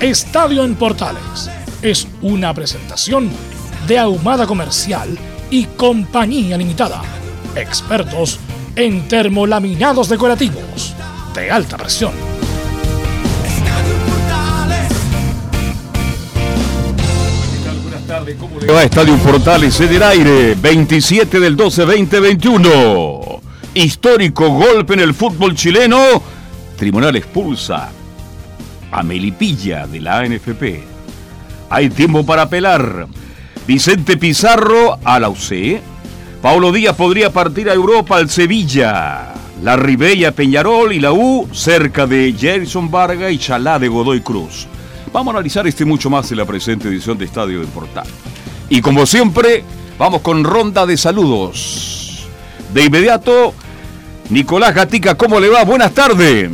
Estadio en Portales es una presentación de Ahumada Comercial y Compañía Limitada. Expertos en termolaminados decorativos de alta presión. Buenas tardes, ¿cómo le va Estadio Portales en el aire? 27 del 12 2021. Histórico golpe en el fútbol chileno. Tribunal expulsa a de la ANFP. Hay tiempo para apelar. Vicente Pizarro a la UC. Paulo Díaz podría partir a Europa al Sevilla. La Ribella Peñarol y la U cerca de Jason Varga y Chalá de Godoy Cruz. Vamos a analizar este mucho más en la presente edición de Estadio de Portal. Y como siempre, vamos con ronda de saludos. De inmediato, Nicolás Gatica, ¿cómo le va? Buenas tardes.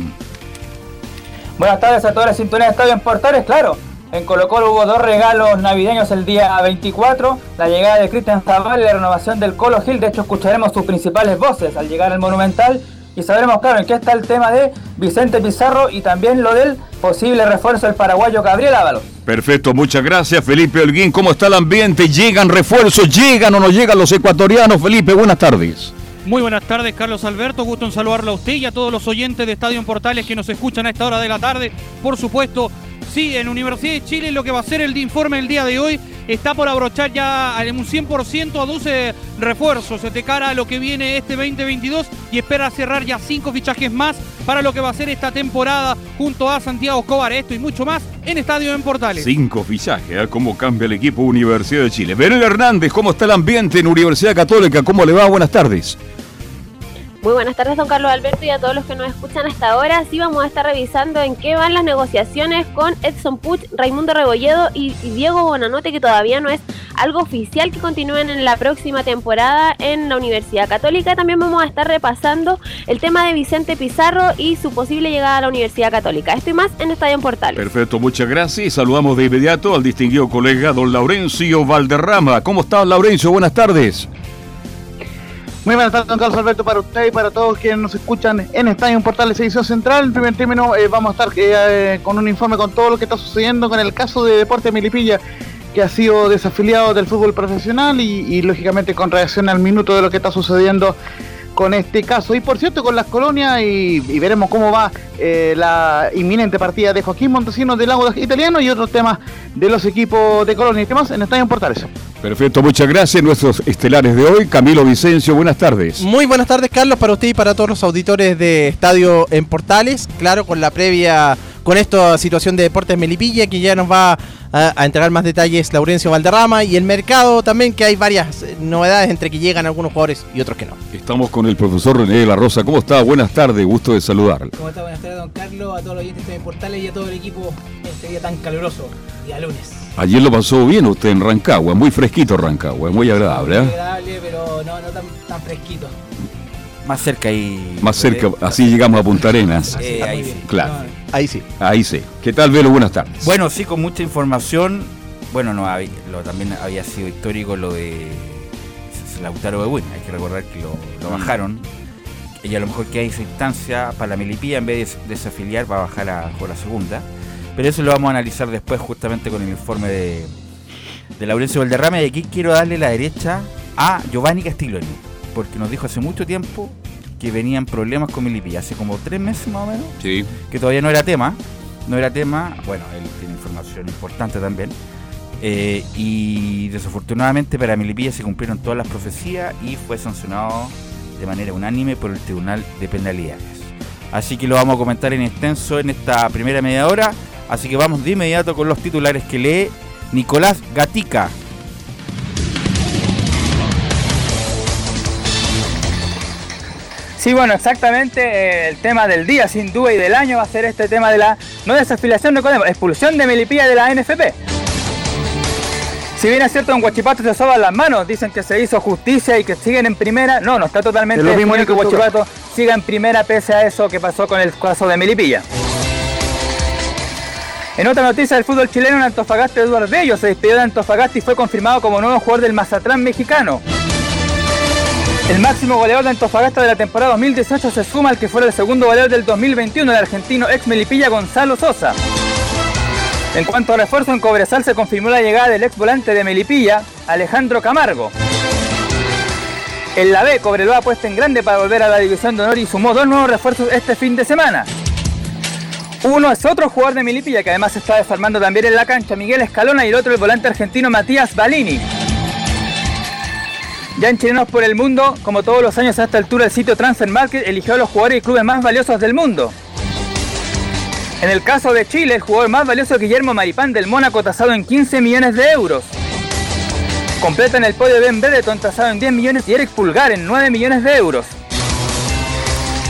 Buenas tardes a toda la sintonía de Estadio en Portales, claro. En Colo Colo hubo dos regalos navideños el día 24, la llegada de Cristian Zaval y la renovación del Colo Gil. De hecho, escucharemos sus principales voces al llegar al Monumental y sabremos, claro, en qué está el tema de Vicente Pizarro y también lo del posible refuerzo del paraguayo Gabriel Ábalos. Perfecto, muchas gracias Felipe Holguín. ¿Cómo está el ambiente? ¿Llegan refuerzos? ¿Llegan o no llegan los ecuatorianos? Felipe, buenas tardes. Muy buenas tardes, Carlos Alberto. Gusto en saludarlo a usted y a todos los oyentes de Estadio en Portales que nos escuchan a esta hora de la tarde. Por supuesto, sí, en Universidad de Chile lo que va a ser el informe el día de hoy está por abrochar ya en un 100% aduce refuerzos de cara a lo que viene este 2022 y espera cerrar ya cinco fichajes más para lo que va a ser esta temporada junto a Santiago Escobar. Esto y mucho más en Estadio en Portales. Cinco fichajes, ¿eh? ¿cómo cambia el equipo Universidad de Chile? Benel Hernández, ¿cómo está el ambiente en Universidad Católica? ¿Cómo le va? Buenas tardes. Muy buenas tardes, don Carlos Alberto, y a todos los que nos escuchan hasta ahora. Sí, vamos a estar revisando en qué van las negociaciones con Edson Puch, Raimundo Rebolledo y, Diego Bonanote, que todavía no es algo oficial que continúen en la próxima temporada en la Universidad Católica. También vamos a estar repasando el tema de Vicente Pizarro y su posible llegada a la Universidad Católica. Esto y más en Estadio en Portales. Perfecto, muchas gracias. Y saludamos de inmediato al distinguido colega don Laurencio Valderrama. ¿Cómo está, Laurencio? Buenas tardes. Muy buenas tardes, don Carlos Alberto, para usted y para todos quienes nos escuchan en Estadio Portales Edición Central. En primer término, eh, vamos a estar eh, con un informe con todo lo que está sucediendo con el caso de Deporte Milipilla, que ha sido desafiliado del fútbol profesional y, lógicamente con reacción al minuto de lo que está sucediendo con este caso. Y por cierto, con las colonias y, y veremos cómo va eh, la inminente partida de Joaquín Montesinos del Lago Italiano y otros temas de los equipos de Colonia y temas en Estadio Portales. Perfecto, muchas gracias. Nuestros estelares de hoy, Camilo Vicencio, buenas tardes. Muy buenas tardes, Carlos, para usted y para todos los auditores de Estadio en Portales. Claro, con la previa, con esta situación de Deportes Melipilla, que ya nos va a, a entregar más detalles Laurencio Valderrama y el mercado también, que hay varias novedades entre que llegan algunos jugadores y otros que no. Estamos con el profesor René de la Rosa. ¿Cómo está? Buenas tardes, gusto de saludarlo. ¿Cómo está? Buenas tardes, don Carlos, a todos los oyentes de Portales y a todo el equipo en este día tan caluroso, día lunes. Ayer lo pasó bien usted en Rancagua, muy fresquito Rancagua, muy agradable. ¿eh? Muy agradable, pero no, no tan, tan fresquito. Más cerca y. Más cerca, así llegamos a Punta Arenas. Eh, ahí sí. Claro. No, Ahí sí. Ahí sí. ¿Qué tal, Velo? Buenas tardes. Bueno, sí, con mucha información. Bueno, no había- lo, también había sido histórico lo de Lautaro de Hay que recordar que lo, lo Mm. bajaron. Y a lo mejor que hay esa instancia para la Melipilla, en vez de desafiliar, va a bajar a por la segunda. Pero eso lo vamos a analizar después, justamente con el informe de, de Laurencio Valderrama. Y aquí quiero darle la derecha a Giovanni Castiglioni, porque nos dijo hace mucho tiempo que venían problemas con Melipilla, hace como tres meses más o menos. Sí. que todavía no era tema, no era tema. Bueno, él tiene información importante también. Eh, y desafortunadamente para Melipilla se cumplieron todas las profecías y fue sancionado de manera unánime por el Tribunal de Penalidades. Así que lo vamos a comentar en extenso en esta primera media hora. Así que vamos de inmediato con los titulares que lee Nicolás Gatica. Sí, bueno, exactamente eh, el tema del día, sin duda, y del año va a ser este tema de la, no desafiliación, recordemos, expulsión de Melipilla de la NFP. Si bien es cierto, en Guachipato se soban las manos, dicen que se hizo justicia y que siguen en primera, no, no está totalmente Es lo mismo que. Guachipato siga en primera pese a eso que pasó con el caso de Melipilla. En otra noticia del fútbol chileno, en Antofagasta, Eduardo Bello se despidió de Antofagasta y fue confirmado como nuevo jugador del Mazatlán mexicano. El máximo goleador de Antofagasta de la temporada 2018 se suma al que fuera el segundo goleador del 2021, el argentino ex Melipilla Gonzalo Sosa. En cuanto a refuerzo en Cobresal se confirmó la llegada del ex volante de Melipilla, Alejandro Camargo. En la B, Cobreloa apuesta en grande para volver a la división de honor y sumó dos nuevos refuerzos este fin de semana. Uno es otro jugador de Melipilla que además está desarmando también en la cancha, Miguel Escalona, y el otro el volante argentino Matías Balini. Ya en Chilenos por el Mundo, como todos los años a esta altura, el sitio Transfer Market eligió a los jugadores y clubes más valiosos del mundo. En el caso de Chile, el jugador más valioso es Guillermo Maripán del Mónaco, tasado en 15 millones de euros. Completan el podio Ben Bredeton, tasado en 10 millones, y Eric Pulgar en 9 millones de euros.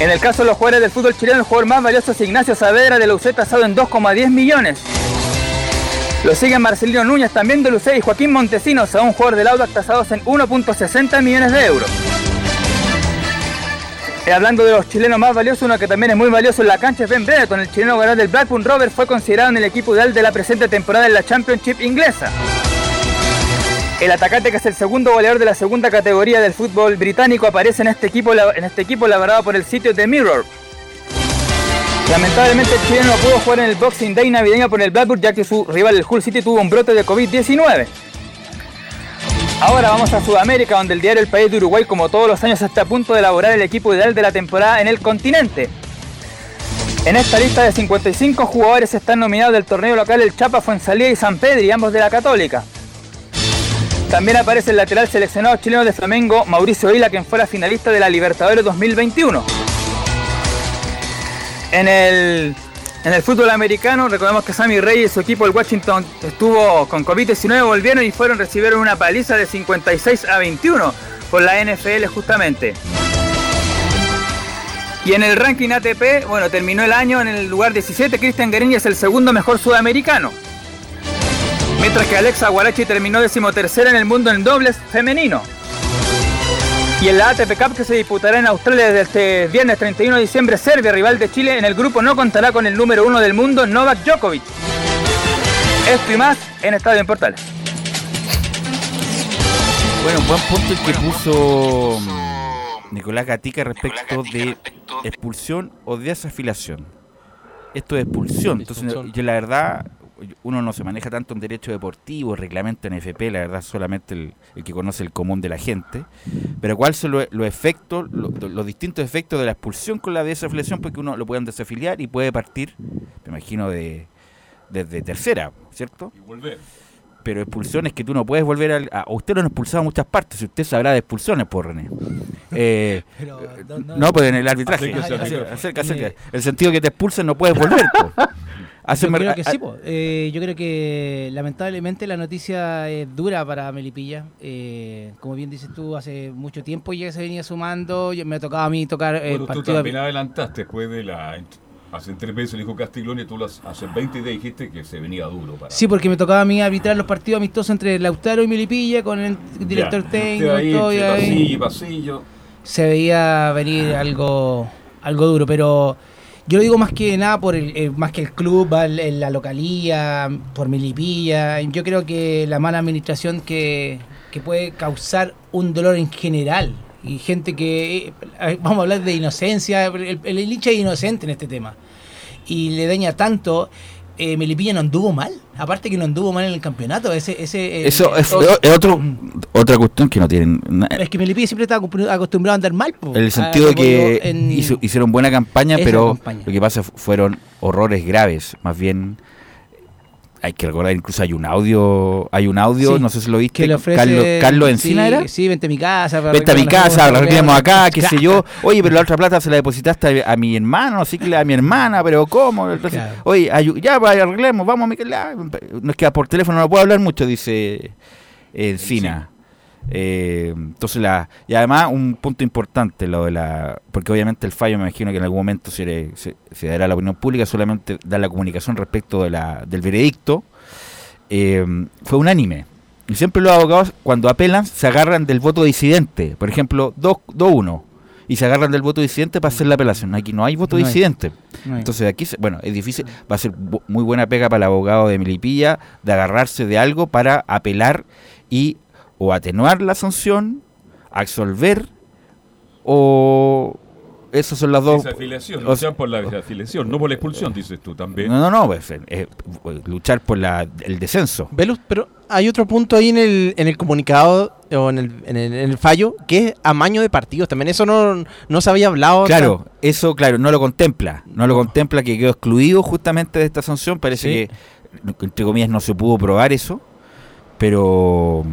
En el caso de los jugadores del fútbol chileno, el jugador más valioso es Ignacio Saavedra de la UC, tasado en 2,10 millones. Lo siguen Marcelino Núñez, también de Lucé, y Joaquín Montesinos, a un jugador del Audax tasados en 1.60 millones de euros. Eh, hablando de los chilenos más valiosos, uno que también es muy valioso en la cancha es Ben Brereton. El chileno ganador del Blackburn Rovers fue considerado en el equipo ideal de la presente temporada en la Championship inglesa. El atacante, que es el segundo goleador de la segunda categoría del fútbol británico, aparece en este equipo, en este equipo elaborado por el sitio The Mirror. Lamentablemente el chileno no pudo jugar en el Boxing Day navideño por el Blackburn ya que su rival el Hull City tuvo un brote de COVID-19. Ahora vamos a Sudamérica donde el diario El País de Uruguay como todos los años está a punto de elaborar el equipo ideal de la temporada en el continente. En esta lista de 55 jugadores están nominados del torneo local el Chapa Fuensalía y San Pedri, ambos de la Católica. También aparece el lateral seleccionado chileno de Flamengo, Mauricio Vila, quien fuera finalista de la Libertadores 2021. En el, en el fútbol americano, recordemos que Sammy Rey y su equipo, el Washington, estuvo con COVID-19, volvieron y fueron, recibieron una paliza de 56 a 21 por la NFL justamente. Y en el ranking ATP, bueno, terminó el año en el lugar 17, Cristian Guerini es el segundo mejor sudamericano. Mientras que Alexa Guarachi terminó decimotercera en el mundo en dobles femenino. Y en la ATP Cup que se disputará en Australia desde este viernes 31 de diciembre, Serbia, rival de Chile, en el grupo no contará con el número uno del mundo, Novak Djokovic. Esto y más en Estadio en Portales. Bueno, buen punto el que puso Nicolás Gatica respecto de expulsión o desafilación. Esto de expulsión. Entonces, yo la verdad, uno no se maneja tanto en derecho deportivo, reglamento en FP, la verdad solamente el, el que conoce el común de la gente. Pero cuáles son los, los efectos, lo- los, distintos efectos de la expulsión con la desafiliación, porque uno lo pueden desafiliar y puede partir, me imagino, de desde tercera, ¿cierto? Y volver. pero expulsiones que tú no puedes volver al- a... Usted lo han expulsado en muchas partes, si usted sabrá de expulsiones, por René. Eh, Pero, eh, no- no- no, pues en el arbitraje. Acerca, micrófono. acerca, acerca. El sentido que te expulsen no puedes volver. Yo creo que sí, po. Eh, yo creo que lamentablemente la noticia es dura para Melipilla. Eh, como bien dices tú, hace mucho tiempo ya se venía sumando. Me ha tocado a mí tocar el Bueno, tú partido. también adelantaste después de la. Hace tres meses le dijo Castiglione, tú las, hace 20 días dijiste que se venía duro para. Sí, porque me tocaba a mí arbitrar los partidos amistosos entre Lautaro y Melipilla con el director Ya, técnico. ahí, todo, y entre ahí pasillo y pasillo. se veía venir algo, algo duro, pero yo lo digo más que nada por el, eh, más que el club, la localía, por Melipilla. Yo creo que la mala administración que, que puede causar un dolor en general. Y gente que, eh, vamos a hablar de inocencia, el, el, el hincha es inocente en este tema. Y le daña tanto. Eh, Melipilla no anduvo mal. Aparte que no anduvo mal en el campeonato. Ese, ese, eh, Eso es, todo- es otro, otra cuestión que no tienen. Es que Melipilla siempre está acostum- acostumbrado a andar mal. po. En el Ah, sentido de que en- hizo- hicieron buena campaña, pero campaña. lo que pasa fu- fueron horrores graves. Más bien, hay que recordar, incluso hay un audio, hay un audio, Sí, no sé si lo viste, que le ofrece. Carlos, Carlos Encina sí, era. Sí, vente a mi casa. para Vente a mi casa, arreglemos arreglar- acá, qué sé yo. Oye, pero la otra plata se la depositaste a, a mi hermano, así que a mi hermana, pero ¿cómo? Entonces, Claro. Oye, ya pues, arreglemos, vamos a mi casa. No es que por teléfono no puedo hablar mucho, dice eh, Encina. Eh, entonces la y además un punto importante lo de la porque obviamente el fallo me imagino que en algún momento se, le- se, se dará a la opinión pública solamente dar la comunicación respecto de la, del veredicto. Eh, fue unánime. Y siempre los abogados cuando apelan se agarran del voto disidente. Por ejemplo 2 2-1 y se agarran del voto disidente para hacer la apelación. Aquí no hay voto No hay. disidente. No hay. entonces aquí, bueno, es difícil, va a ser muy buena pega para el abogado de Milipilla de agarrarse de algo para apelar y o atenuar la sanción, absolver o esas son las dos. Desafiliación, o luchar por la desafiliación, no por la expulsión, dices tú también. No, no, no, pues, eh, eh, luchar por la, el descenso. Velus, pero hay otro punto ahí en el, en el comunicado o en el, en, el, en el fallo que es amaño de partidos. También eso no, no se había hablado. Claro, eso, claro, no lo contempla. No lo contempla que quedó excluido justamente de esta sanción. Parece Sí. que, entre comillas, no se pudo probar eso. Pero.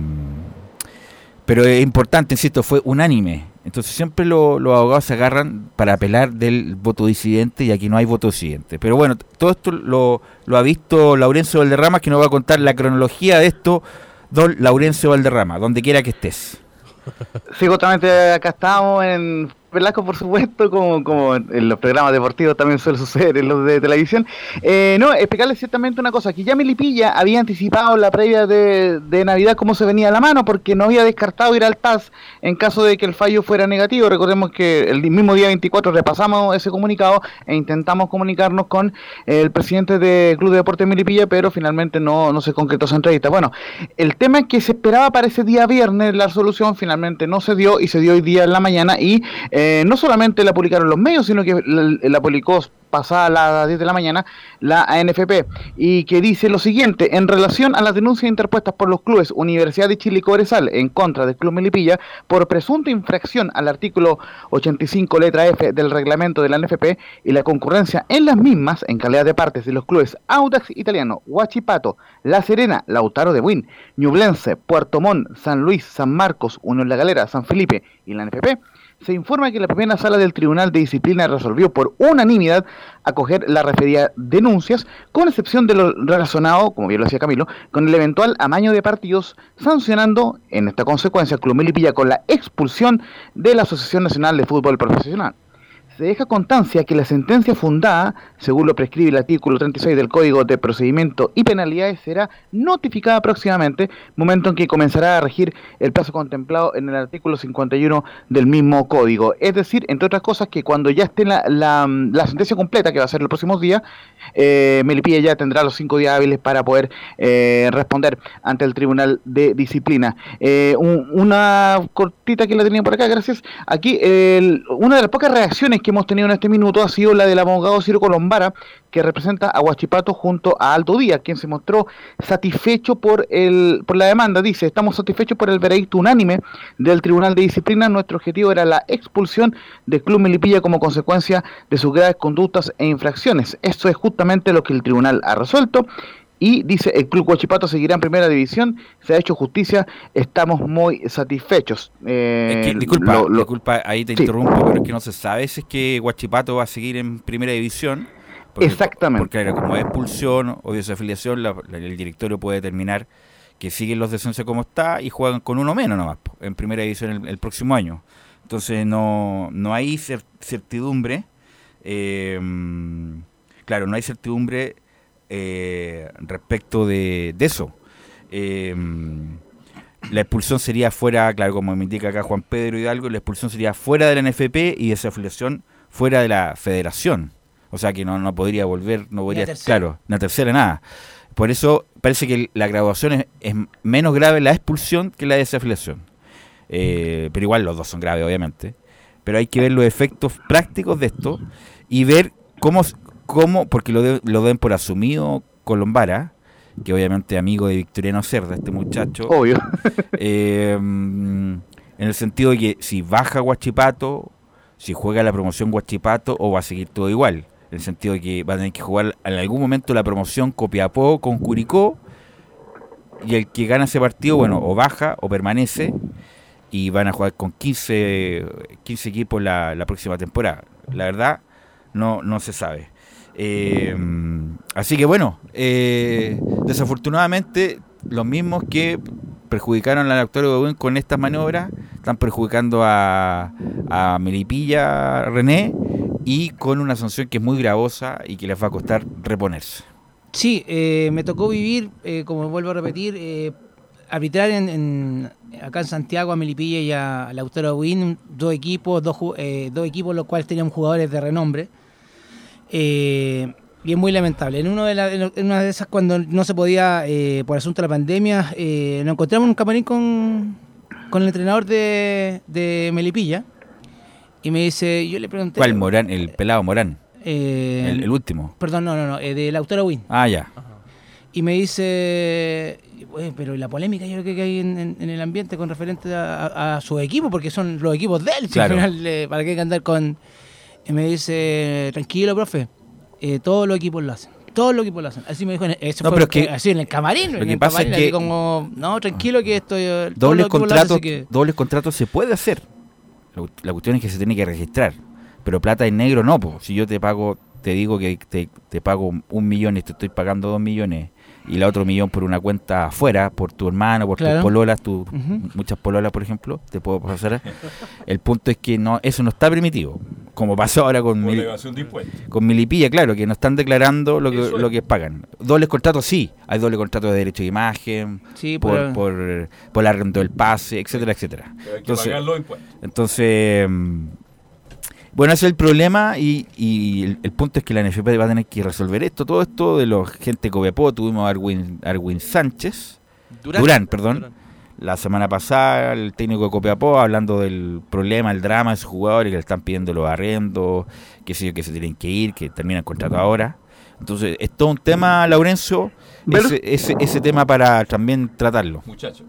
Pero es importante, insisto, fue unánime. Entonces siempre lo- los abogados se agarran para apelar del voto disidente y aquí no hay voto disidente. Pero bueno, todo esto lo, lo ha visto Laurencio Valderrama, que nos va a contar la cronología de esto. Don Laurencio Valderrama, donde quiera que estés. Sí, justamente acá estamos en Velasco, por supuesto, como, como en los programas deportivos también suele suceder en los de televisión. Eh, no, explicarles ciertamente una cosa, que ya Melipilla había anticipado la previa de, de Navidad cómo se venía a la mano, porque no había descartado ir al TAS en caso de que el fallo fuera negativo. Recordemos que el mismo día 24 repasamos ese comunicado e intentamos comunicarnos con el presidente del Club de Deportes Melipilla, pero finalmente no, no se concretó esa entrevista. Bueno, el tema es que se esperaba para ese día viernes la resolución, finalmente no se dio y se dio hoy día en la mañana y eh, no solamente la publicaron los medios, sino que la, la publicó pasada las 10 de la mañana la ANFP y que dice lo siguiente, en relación a las denuncias interpuestas por los clubes Universidad de Chile y Cobresal en contra del Club Melipilla por presunta infracción al artículo 85 letra F del reglamento de la ANFP y la concurrencia en las mismas en calidad de partes de los clubes Audax Italiano, Huachipato, La Serena, Lautaro de Buin, Ñublense, Puerto Montt, San Luis, San Marcos, Unión La Galera, San Felipe y la ANFP se informa que la primera sala del Tribunal de Disciplina resolvió por unanimidad acoger la referida denuncias, con excepción de lo relacionado, como bien lo decía Camilo, con el eventual amaño de partidos, sancionando en esta consecuencia al Club con la expulsión de la Asociación Nacional de Fútbol Profesional. Se deja constancia que la sentencia fundada, según lo prescribe el artículo 36 del Código de Procedimiento y Penalidades, será notificada próximamente, momento en que comenzará a regir el plazo contemplado en el artículo 51 del mismo código. Es decir, entre otras cosas, que cuando ya esté la, la, sentencia completa, que va a ser los próximos días, eh, Melipilla ya tendrá los cinco días hábiles para poder eh, responder ante el Tribunal de Disciplina. Eh, un- una cortita que la tenía por acá, gracias. Aquí, el- una de las pocas reacciones que hemos tenido en este minuto ha sido la del abogado Ciro Colombara, que representa a Huachipato junto a Aldo Díaz, quien se mostró satisfecho por, el, por la demanda. Dice, estamos satisfechos por el veredicto unánime del Tribunal de Disciplina. Nuestro objetivo era la expulsión del Club Melipilla como consecuencia de sus graves conductas e infracciones. Eso es justamente lo que el tribunal ha resuelto. Y dice, el Club Huachipato seguirá en primera división, se ha hecho justicia, estamos muy satisfechos. Eh, Es que, disculpa, lo- lo- disculpa, ahí te Sí. interrumpo, pero es que no se sabe si es que Guachipato va a seguir en primera división. Exactamente. Porque claro, como es expulsión o desafiliación, la- la- el directorio puede determinar que siguen los descensos como está y juegan con uno menos nomás en primera división el, el próximo año. Entonces no, no hay cer- certidumbre. eh, claro, no hay certidumbre eh, respecto de, de eso. Eh, la expulsión sería fuera, claro, como me indica acá Juan Pedro Hidalgo, la expulsión sería fuera de la NFP y desafiliación fuera de la federación. O sea que no, no podría volver, no podría, claro, una tercera nada. Por eso parece que la graduación es, es menos grave la expulsión que la desafiliación. Eh, pero igual los dos son graves, obviamente. Pero hay que ver los efectos prácticos de esto y ver cómo, cómo porque lo, de- lo den por asumido Colombara, que obviamente es amigo de Victoriano Cerda, este muchacho. Obvio. Eh, en el sentido de que si baja Guachipato, si juega la promoción Guachipato, o va a seguir todo igual. En el sentido de que va a tener que jugar en algún momento la promoción Copiapó con Curicó, y el que gana ese partido, bueno, o baja o permanece, y van a jugar con 15, 15 equipos la, la próxima temporada. La verdad, no, no se sabe. Eh, así que bueno, eh, desafortunadamente los mismos que perjudicaron al actor Godwin con estas maniobras están perjudicando a, a Melipilla René y con una sanción que es muy gravosa y que les va a costar reponerse. Sí, eh, me tocó vivir, eh, como vuelvo a repetir, eh, arbitrar en, acá en Santiago a Melipilla y a Lautaro Win, dos equipos, dos, dos equipos los cuales tenían jugadores de renombre. Eh, y es muy lamentable. En, uno de la- en una de esas, cuando no se podía, eh, por asunto de la pandemia, eh, nos encontramos en un camarín con, con el entrenador de, de Melipilla. Y me dice, yo le pregunté... ¿Cuál Morán? El pelado Morán, eh, el, el último. Perdón, no, no, no, eh, de Lautaro Win. Ah, ya. Y me dice, "Oye, pero la polémica yo creo que hay en, en- en el ambiente con referente a, a- a su equipo, porque son los equipos de él, si Claro. al final, eh, ¿para qué hay que andar con...? Y me dice, tranquilo, profe, eh, todos los equipos lo hacen. Todos los equipos lo hacen. Así me dijo, en- eso No, fue pero es que- así en el camarín. lo en que el pasa es camarín, que- así como, no, tranquilo que esto... eh, Dobles contratos, que- dobles contratos se puede hacer. La, la cuestión es que se tiene que registrar. Pero plata en negro no, po. si yo te pago, te digo que te, te pago un millón y te estoy pagando dos millones y la otro millón por una cuenta afuera, por tu hermano, por Claro. tus pololas, tu, muchas pololas por ejemplo, te puedo pasar. El punto es que no eso no está permitido, como pasó ahora con, Mil- con Milipilla, claro, que no están declarando lo que, es. lo que pagan. Dobles contratos sí, hay doble contrato de derecho de imagen, Sí, por, pero- por, por el arrendo del pase, etcétera, etcétera. Pero hay que Entonces- pagar los impuestos. Entonces, mm, bueno, ese es el problema y, y el, el punto es que la NFP va a tener que resolver esto. Todo esto de los gente de Copiapó, tuvimos a Arwin, Arwin Sánchez, Durán, perdón, la semana pasada, el técnico de Copiapó hablando del problema, el drama de sus jugadores que le están pidiendo los arrendos, que sé yo, que se tienen que ir, que terminan el contrato ahora. Entonces, es todo un tema, Laurencio, ese, ese, ese tema para también tratarlo. Muchachos.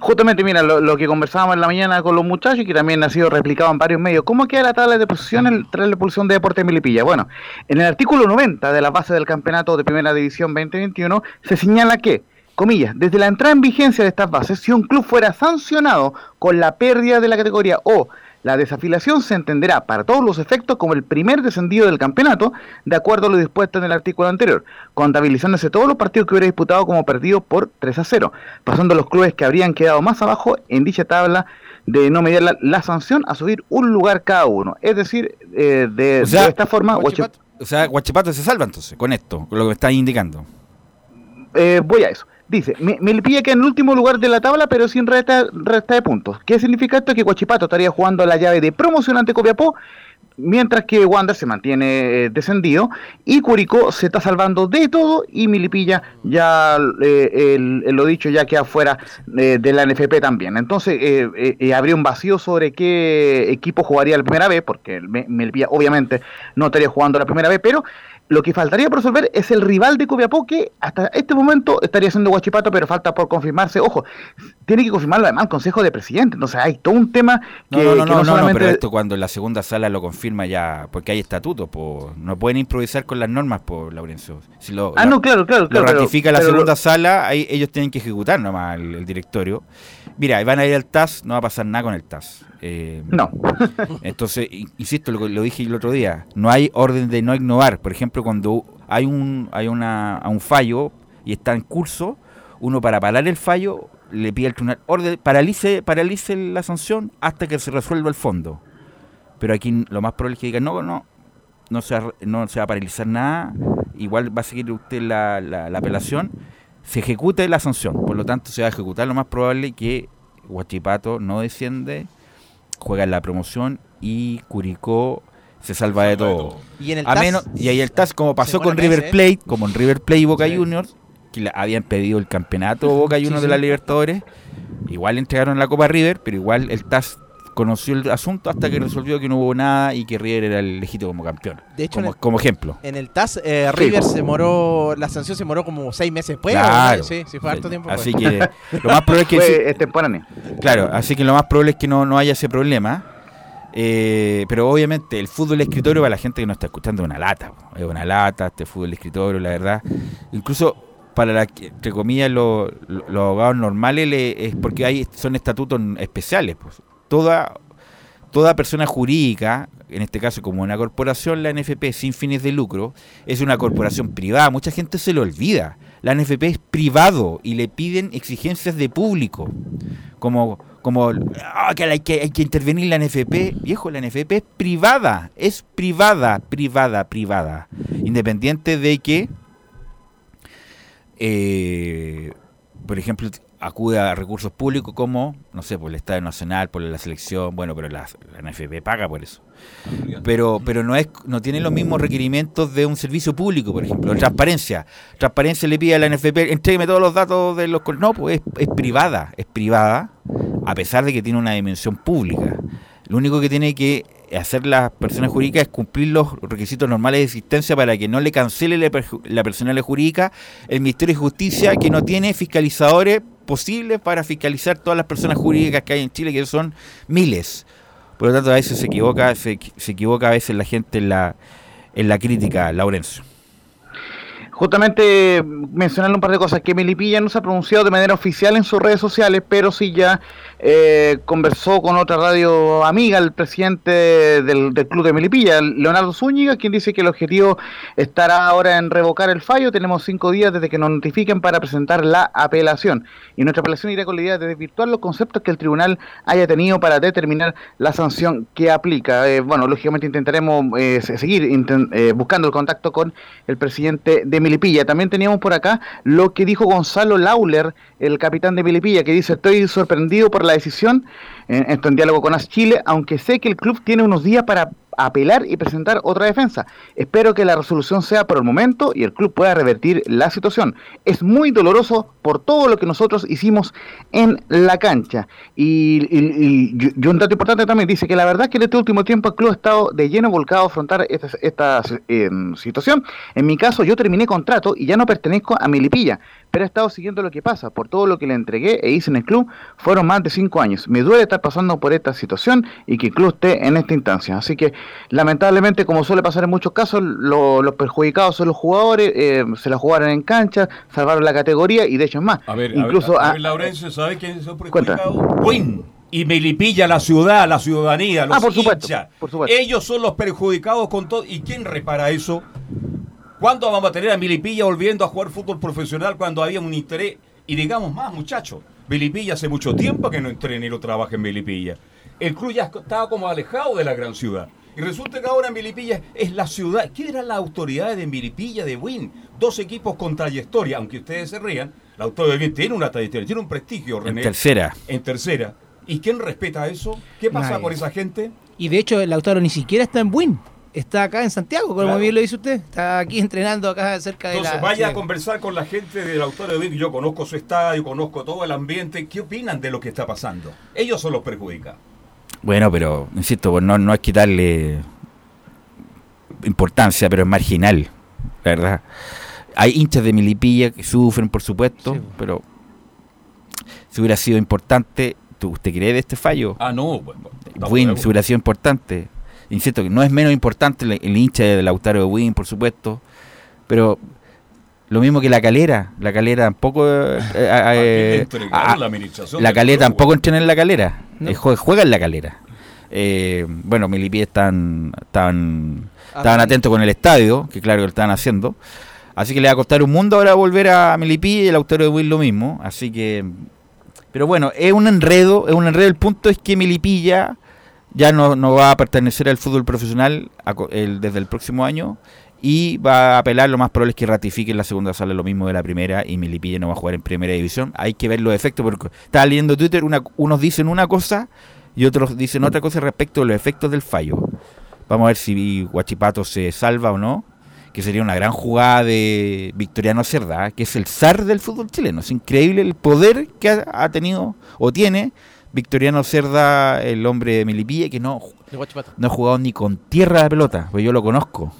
Justamente, mira, lo, lo que conversábamos en la mañana con los muchachos y que también ha sido replicado en varios medios. ¿Cómo queda la tabla de posiciones tras la expulsión de Deportes Milipilla? Bueno, en el artículo 90 de la base del campeonato de Primera División 2021 se señala que, comillas, desde la entrada en vigencia de estas bases, si un club fuera sancionado con la pérdida de la categoría o la desafiliación se entenderá para todos los efectos como el primer descendido del campeonato, de acuerdo a lo dispuesto en el artículo anterior, contabilizándose todos los partidos que hubiera disputado como perdidos por 3 a 0, pasando los clubes que habrían quedado más abajo en dicha tabla de no mediar la, la sanción a subir un lugar cada uno. Es decir, eh, de, O sea, de esta forma, Guachipato, o sea, Guachipato se salva entonces con esto, con lo que me estás indicando. Eh, voy a eso. Dice, Me- Melipilla queda en el último lugar de la tabla, pero sin resta, de puntos. ¿Qué significa esto? Que Guachipato estaría jugando la llave de promoción ante Copiapó, mientras que Wander se mantiene eh, descendido, y Curicó se está salvando de todo, y Milipilla ya, eh, lo dicho, ya queda fuera eh, de la NFP también. Entonces, eh, habría un vacío sobre qué equipo jugaría la primera vez, porque el Melipilla obviamente no estaría jugando la primera vez, pero lo que faltaría por resolver es el rival de Copiapó que hasta este momento estaría siendo Guachipato, pero falta por confirmarse. Ojo, tiene que confirmarlo además el Consejo de Presidente. Entonces hay todo un tema que No, no, no, que no, no, no, solamente- pero esto cuando la segunda sala lo confirma ya, porque hay estatutos, po, no pueden improvisar con las normas, por Laurencio. Si lo, Ah, lo- no, claro, claro. lo claro, pero- ratifica la pero segunda lo- sala, ahí ellos tienen que ejecutar nomás el, el directorio. Mira, van a ir al TAS, no va a pasar nada con el TAS. Eh, No. Entonces, in- insisto, lo, dije el otro día, no hay orden de no innovar. Por ejemplo, cuando hay un hay una, un fallo y está en curso, uno para parar el fallo le pide al tribunal orden, paralice, paralice la sanción hasta que se resuelva el fondo. Pero aquí lo más probable es que digan, no, no, no se, va- no se va a paralizar nada, igual va a seguir usted la, la- la apelación, se ejecute la sanción, por lo tanto se va a ejecutar lo más probable que Huachipato no desciende, juega en la promoción y Curicó se salva de todo. Y en el A TAS, menos, y ahí el TAS, como pasó con River. Plate, como en River Plate y Boca Sí. Juniors, que habían pedido el campeonato Boca Juniors sí. de la Libertadores, igual entregaron la Copa River, pero igual el TAS desconoció el asunto hasta que resolvió que no hubo nada y que River era el legítimo como campeón. De hecho, como, en el- como ejemplo. En el TAS, eh, River se moró, la sanción se moró como seis meses después. Claro. ¿no? Sí, sí, fue harto tiempo. Así pues. que lo más probable es que sí- extemporáneo. Claro, así que lo más probable es que no, no haya ese problema. Eh, pero obviamente el fútbol de escritorio para la gente que no está escuchando es una lata. Es una lata este fútbol de escritorio, la verdad. Incluso para la, que- entre comillas lo- lo- los abogados normales le- es porque hay son estatutos especiales. Pues. Toda, toda persona jurídica, en este caso como una corporación, la NFP sin fines de lucro, es una corporación privada. Mucha gente se lo olvida. La NFP es privado y le piden exigencias de público. Como, como "Ah, que hay, que hay que intervenir la NFP. Viejo, la NFP es privada. Es privada, privada, privada. Independiente de que, eh, por ejemplo, acude a recursos públicos como, no sé, por el Estado Nacional, por la selección, bueno, pero la, la NFP paga por eso. Pero, pero no es, no tiene los mismos requerimientos de un servicio público, por ejemplo, transparencia. Transparencia le pide a la NFP, entrégueme todos los datos de los... col-". No, pues es, es privada, es privada, a pesar de que tiene una dimensión pública. Lo único que tiene que hacer las personas jurídicas es cumplir los requisitos normales de existencia para que no le cancele la, la personalidad jurídica el Ministerio de Justicia que no tiene fiscalizadores posibles para fiscalizar todas las personas jurídicas que hay en Chile, que son miles. Por lo tanto, a veces se equivoca, se, se equivoca a veces la gente en la, en la crítica, Laurencio. Justamente mencionarle un par de cosas, que Melipilla no se ha pronunciado de manera oficial en sus redes sociales, pero sí ya eh, conversó con otra radio amiga, el presidente del, del club de Melipilla, Leonardo Zúñiga, quien dice que el objetivo estará ahora en revocar el fallo. Tenemos cinco días desde que nos notifiquen para presentar la apelación. Y nuestra apelación irá con la idea de desvirtuar los conceptos que el tribunal haya tenido para determinar la sanción que aplica. Eh, bueno, lógicamente intentaremos eh, se- seguir eh, buscando el contacto con el presidente de Milipilla. También teníamos por acá lo que dijo Gonzalo Lauler, el capitán de Milipilla, que dice, estoy sorprendido por la decisión, esto en diálogo con AS Chile, aunque sé que el club tiene unos días para apelar y presentar otra defensa. Espero que la resolución sea por el momento y el club pueda revertir la situación. Es muy doloroso por todo lo que nosotros hicimos en la cancha. Y, y- un dato importante también dice que la verdad es que en este último tiempo el club ha estado de lleno volcado a afrontar esta, esta eh, situación. En mi caso yo terminé contrato y ya no pertenezco a Milipilla, pero he estado siguiendo lo que pasa. Por todo lo que le entregué e hice en el club fueron más de cinco años. Me duele estar pasando por esta situación y que club esté en esta instancia. Así que lamentablemente, como suele pasar en muchos casos, lo- los perjudicados son los jugadores, eh, se la jugaron en cancha, salvaron la categoría y de hecho es más. A ver, incluso a ver, a a- ver, Laurencio, ¿sabe quién es el Cuenta. perjudicado? Win. Y Melipilla, la ciudad, la ciudadanía, los Ah, por supuesto, por supuesto. Ellos son los perjudicados con todo. ¿Y quién repara eso? ¿Cuándo vamos a tener a Melipilla volviendo a jugar fútbol profesional cuando había un interés? Y digamos más, muchachos, Melipilla hace mucho tiempo que no entrena y no trabaja en Melipilla. El club ya estaba como alejado de la gran ciudad. Y resulta que ahora Melipilla es la ciudad. ¿Qué eran las autoridades de Melipilla, de Win? Dos equipos con trayectoria, aunque ustedes se rían. La autoridad de Win tiene una trayectoria, tiene un prestigio, En René. tercera. En tercera. ¿Y quién respeta eso? ¿Qué pasa Nadie. por esa gente? Y de hecho, el Lautaro ni siquiera está en Buin. Está acá en Santiago, como Claro. bien lo dice usted. Está aquí entrenando acá cerca de Entonces la. vaya a conversar con la gente del Autódromo de Win. Yo conozco su estadio, conozco todo el ambiente. ¿Qué opinan de lo que está pasando? Ellos son los perjudicados. Bueno, pero, insisto, pues no, no es quitarle importancia, pero es marginal, la verdad. Hay hinchas de Milipilla que sufren, por supuesto, Sí. pero si hubiera sido importante, ¿tú, ¿usted cree de este fallo? Ah, no. Bueno, Win, si hubiera sido importante. Insisto que no es menos importante el, el hincha de Lautaro de Win, por supuesto, pero lo mismo que la calera. La calera tampoco. eh, eh, ¿A quién le eh, entregaron a- la calera club, tampoco entrena en la calera. No. Eh, juega en la calera. Eh, bueno, Milipí están, estaban, estaban atentos con el estadio, que claro que lo estaban haciendo. Así que le va a costar un mundo ahora volver a Milipí y el autor de Will lo mismo. Así que. Pero bueno, es un enredo, es un enredo. El punto es que Milipilla ya no, va a pertenecer al fútbol profesional a el- desde el próximo año y va a apelar. Lo más probable es que ratifiquen la segunda sala lo mismo de la primera y Milipilla no va a jugar en primera división. Hay que ver los efectos porque estaba leyendo Twitter, una- unos dicen una cosa y otros dicen otra cosa respecto de los efectos del fallo. Vamos a ver si Guachipato se salva o no, que sería una gran jugada de Victoriano Cerda, que es el zar del fútbol chileno. Es increíble el poder que ha tenido o tiene Victoriano Cerda, el hombre de Melipilla, que no, no ha jugado ni con tierra de pelota, pues yo lo conozco.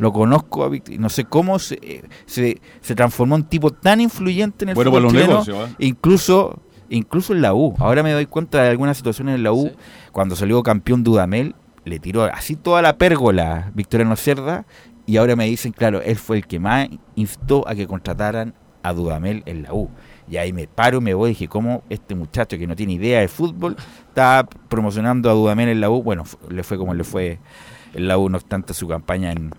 Lo conozco, a no sé cómo se, se, se transformó en un tipo tan influyente en el Bueno, fútbol para los chileno, negocios, ¿eh? incluso incluso en la U. Ahora me doy cuenta de algunas situaciones en la U, cuando salió campeón Dudamel, le tiró así toda la pérgola Victoriano Cerda, y ahora me dicen, claro, él fue el que más instó a que contrataran a Dudamel en la U. Y ahí me paro, me voy y dije, ¿cómo este muchacho que no tiene idea de fútbol está promocionando a Dudamel en la U? Bueno, le fue como le fue en la U, no obstante su campaña en,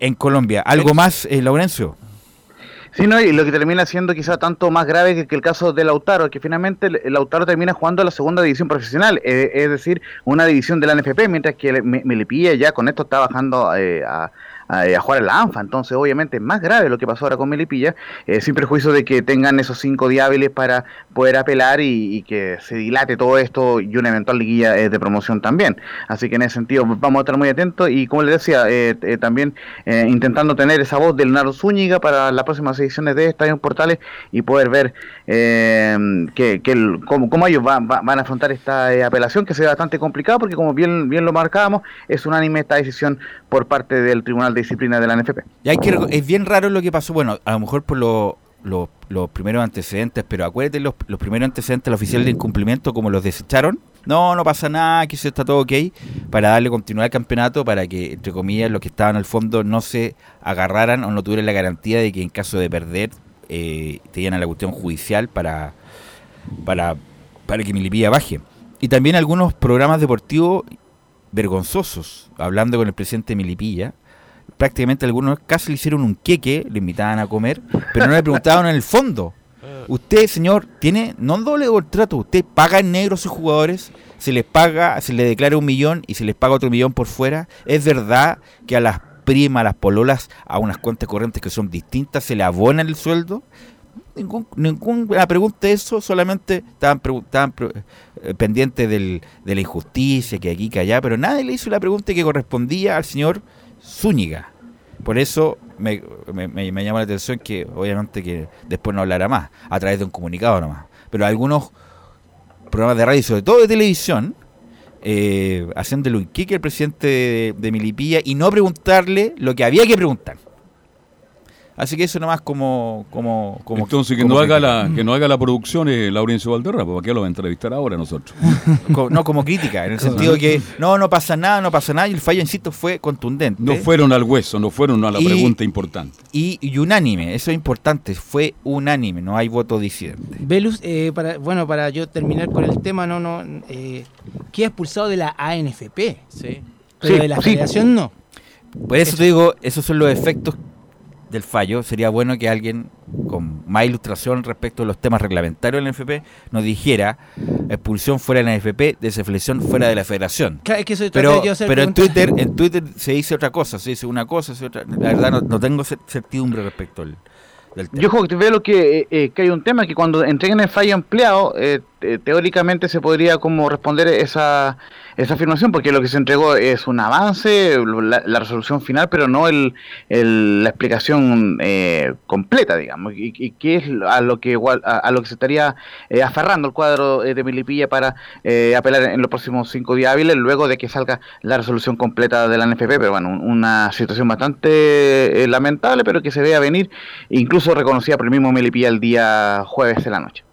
en Colombia. ¿Algo más, eh, Laurencio? Sí, no, y lo que termina siendo quizá tanto más grave que, que el caso de Lautaro, que finalmente Lautaro termina jugando la segunda división profesional, eh, es decir, una división de la NFP, mientras que Me- Melipilla ya con esto está bajando eh, a, a, a jugar en la ANFA, entonces obviamente es más grave lo que pasó ahora con Melipilla, eh, sin perjuicio de que tengan esos cinco días para poder apelar y, que se dilate todo esto y una eventual liguilla eh, de promoción también. Así que en ese sentido vamos a estar muy atentos y como les decía, eh, eh, también eh, intentando tener esa voz del Leonardo Zúñiga para las próximas ediciones de Estadio Portales y poder ver eh, que, que el- cómo, cómo ellos van, a afrontar esta eh, apelación que se ve bastante complicado porque como bien, bien lo marcábamos, es unánime esta decisión por parte del Tribunal Disciplina de la NFP. Y hay que, es bien raro lo que pasó, bueno, a lo mejor por lo- lo- los primeros antecedentes, pero acuérdate los, primeros antecedentes del oficial de incumplimiento, como los desecharon. No, no pasa nada, que eso está todo ok, para darle continuidad al campeonato, para que, entre comillas, los que estaban al fondo no se agarraran o no tuvieran la garantía de que en caso de perder, eh, tenían la cuestión judicial para, para, para que Milipilla baje. Y también algunos programas deportivos vergonzosos, hablando con el presidente Milipilla, prácticamente algunos casi le hicieron un queque, le invitaban a comer, pero no le preguntaban en el fondo. Usted, señor, tiene no doble contrato, usted paga en negro a sus jugadores, se les paga, se les declara un millón y se les paga otro millón por fuera. Es verdad que a las primas, a las pololas, a unas cuentas corrientes que son distintas, se le abona el sueldo. Ningún, ninguna pregunta eso, solamente estaban, estaban eh, pendientes del- de la injusticia, que aquí, que allá, pero nadie le hizo la pregunta que correspondía al señor Zúñiga. Por eso me, me, me- llama la atención que obviamente que después no hablará más, a través de un comunicado nomás. Pero algunos programas de radio, sobre todo de televisión, eh, haciéndole un kick al presidente de, de Milipilla y no preguntarle lo que había que preguntar. Así que eso nomás como... como, como Entonces, que como no, haga la, que no haga la producción eh, Laurencio Valderrama, ¿para qué lo va a entrevistar ahora nosotros? No como crítica, en el sentido que no, no pasa nada, no pasa nada, y el fallo, insisto, fue contundente. No fueron al hueso, no fueron a la Y- pregunta importante. y, y unánime, eso es importante, fue unánime, no hay voto disidente. Velus, eh, para, bueno, para yo terminar con el tema, no, no, eh, queda expulsado de la ANFP, Sí. pero Sí, de la sí. federación no. Por eso te digo, esos son los efectos del fallo. Sería bueno que alguien con más ilustración respecto a los temas reglamentarios del NFP nos dijera expulsión fuera de la NFP, desafiliación fuera de la federación. Claro, es que eso Pero, yo pero en. Twitter, en Twitter se dice otra cosa, se dice una cosa, se dice otra. La verdad no, no tengo cer- certidumbre respecto al, del tema. Yo creo que veo que, eh, eh, que hay un tema que cuando entreguen el fallo empleado, eh, te- teóricamente se podría como responder esa, esa afirmación, porque lo que se entregó es un avance, la, la resolución final, pero no el, la explicación eh, completa, digamos, y, y que es a lo que igual, a, lo que se estaría eh, aferrando el cuadro eh, de Milipilla para eh, apelar en los próximos cinco días hábiles, luego de que salga la resolución completa de la NFP, pero bueno, un- una situación bastante eh, lamentable, pero que se ve a venir, incluso reconocida por el mismo Melipilla el día jueves de la noche.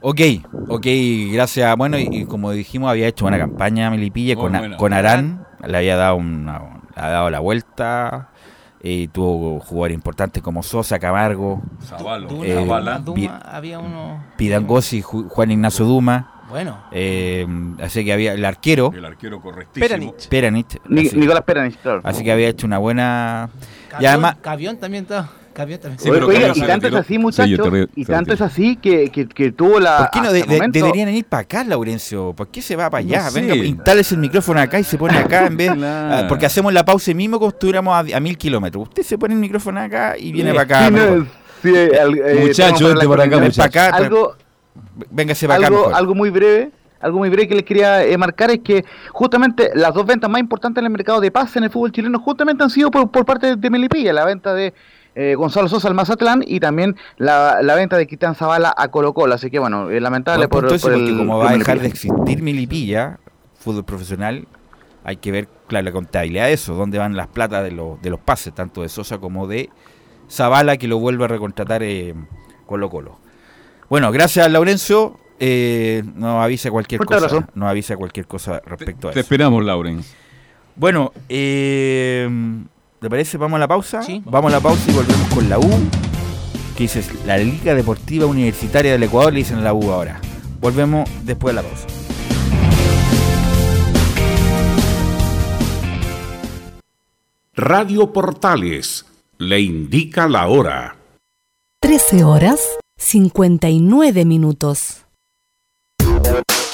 Ok, ok, gracias. Bueno, y, y como dijimos, había hecho una campaña Melipilla con, a- con Arán, le había dado una, le ha dado la vuelta, y tuvo jugadores importantes como Sosa, Camargo, Zavalo, Duma, Eh. Duma, había uno. Pidangosi, Ju- Juan Ignacio Duma, Bueno, eh, así que había el arquero, el arquero correctísimo. Peranich. Peranich, Nicolás Peranich, claro. así que había hecho una buena... Y Cavión, además, Cavión también está. Cavión también. Sí, pero Oiga, y tanto es así, Sí, muchachos, re- y tanto es así que, que, que tuvo la... ¿por qué no de- momento- deberían ir para acá, Laurencio? ¿Por qué se va para allá? No sé. Venga, instálese el micrófono acá y se pone acá en vez... Claro. porque hacemos la pausa mismo como si estuviéramos a, a mil kilómetros. Usted se pone el micrófono acá y viene para acá. Sí, no, mejor. sí, al- eh, Muchacho, tenemos vente para acá, Ven para acá, Algo, véngase para acá algo, mejor. algo muy breve algo muy breve que les quería eh, marcar es que justamente las dos ventas más importantes en el mercado de pase en el fútbol chileno justamente han sido por, por parte de Melipilla, la venta de eh, Gonzalo Sosa al Mazatlán y también la, la venta de Quitán Zavala a Colo Colo. Así que bueno, eh, lamentable por, por porque el como va a dejar de existir Milipilla, fútbol profesional, hay que ver, claro, la contabilidad de eso, dónde van las platas de los, de los pases, tanto de Sosa como de Zavala, que lo vuelve a recontratar eh, Colo Colo. Bueno, gracias Laurencio. Eh, nos avisa cualquier Fuerte cosa. abrazo. Nos avisa cualquier cosa respecto a Te eso. esperamos, Lauren. Bueno, eh, ¿te parece? Vamos a la pausa. Sí. Vamos a la pausa y volvemos con la U. Que dice la Liga Deportiva Universitaria del Ecuador, le dicen a la U ahora. Volvemos después de la pausa. Radio Portales le indica la hora. 13 horas 59 minutos.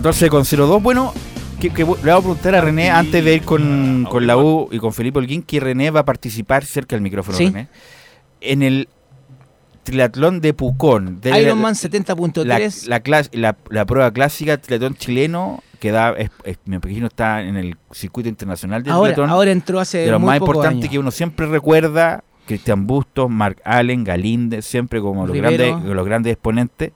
14,02. Bueno, que, que le voy a preguntar a René antes de ir con, con la U y con Felipe Holguín que René va a participar cerca del micrófono, Sí. René. En el triatlón de Pucón. de la- Ironman la, 70.3. la, clas- la- la prueba clásica, triatlón chileno, que da, es- es- me imagino está en el circuito internacional de ahora, triatlón. ahora entró hace de muy más años. que uno siempre recuerda, Cristian Bustos, Mark Allen, Galíndez, siempre como los grandes, los grandes exponentes.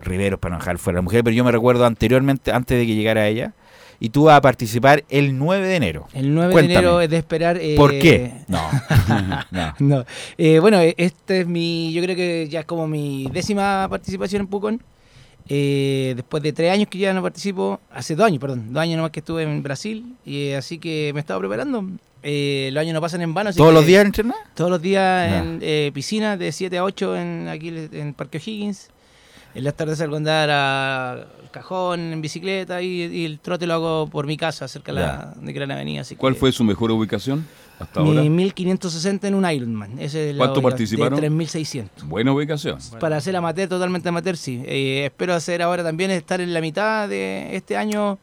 Riveros para no dejar fuera a la mujer, pero yo me recuerdo anteriormente, antes de que llegara ella, y tú vas a participar el 9 de enero. El 9 Cuéntame. de enero es de esperar. eh, ¿Por qué? No. no. No. Eh, bueno, eh, este es mi, yo creo que ya es como mi décima participación en Pucón. Eh, después de tres años que ya no participo, hace dos años, perdón, dos años nomás que estuve en Brasil, y así que me he estado preparando. Los años no pasan en vano. así ¿Todos que- los días entrenar? Todos los días en piscina de 7 a 8 en, aquí en Parque O'Higgins. En las tardes salgo a andar al cajón en bicicleta y, y el trote lo hago por mi casa, cerca de la, de Gran Avenida. Así ¿Cuál que fue su mejor ubicación hasta mi ahora? 1560 en un Ironman. Ese es ¿Cuánto participaron? De 3600. Buena ubicación. Para hacer amateur, totalmente amateur, sí. Eh, espero hacer ahora también estar en la mitad de este año,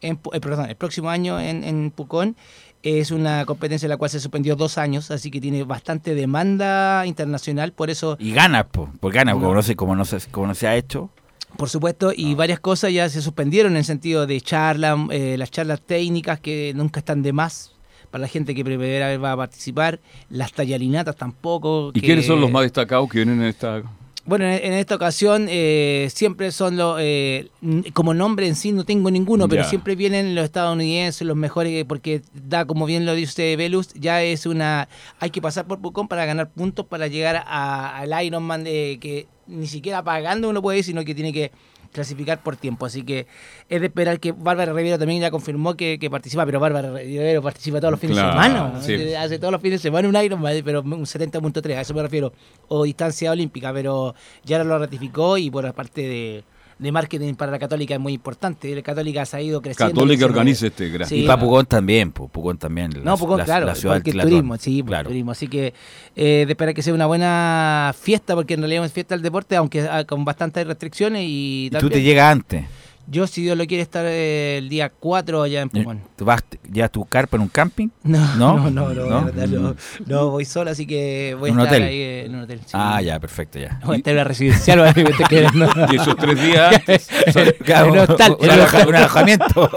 en, eh, perdón, el próximo año en, en Pucón. Es una competencia en la cual se suspendió dos años, así que tiene bastante demanda internacional, por eso, Y ganas, po, por ganas, No. como no, se, como, no se, como no se ha hecho. por supuesto, y varias cosas ya se suspendieron en el sentido de charlas, eh, las charlas técnicas que nunca están de más, para la gente que primera vez va a participar. Las tallarinatas tampoco. ¿Y que- quiénes son los más destacados que vienen en esta...? Bueno, en, esta ocasión eh, siempre son los, eh, como nombre en sí no tengo ninguno, pero siempre vienen los estadounidenses, los mejores, eh, porque da, como bien lo dice Velus, ya es una, hay que pasar por Pucón para ganar puntos para llegar a- al Ironman de que ni siquiera pagando uno puede ir, sino que tiene que clasificar por tiempo. Así que es de esperar que Bárbara Rivero también ya confirmó que, que participa, pero Bárbara Rivero participa todos los fines Claro, de semana. sí. Hace todos los fines de semana un Ironman, pero un 70.3, a eso me refiero. O distancia olímpica, pero ya lo ratificó y por la parte de, de marketing para la Católica es muy importante. La Católica se ha ido creciendo. Católica organiza este gran... Sí. y para Pucón también, Pucón también. No, Pucón, claro, porque el turismo, sí, pues, claro. turismo. Así que eh, de esperar que sea una buena fiesta, porque en realidad es fiesta del deporte, aunque ah, con bastantes restricciones. Y, Y tú también- te llegas antes. Yo, si Dios lo quiere, estar eh, el día 4 allá en Pucón. ¿Tú vas, ya tu carpa en un camping? No, ¿No? no, no, no, ¿No? verdad, no, no, voy sola, así que voy a ¿En un estar hotel? ahí en un hotel. sí. Ah, ya, perfecto, ya. Voy a estar en una residencial, a. Y esos tres días antes Son- claro, un hostal, un, un alojamiento.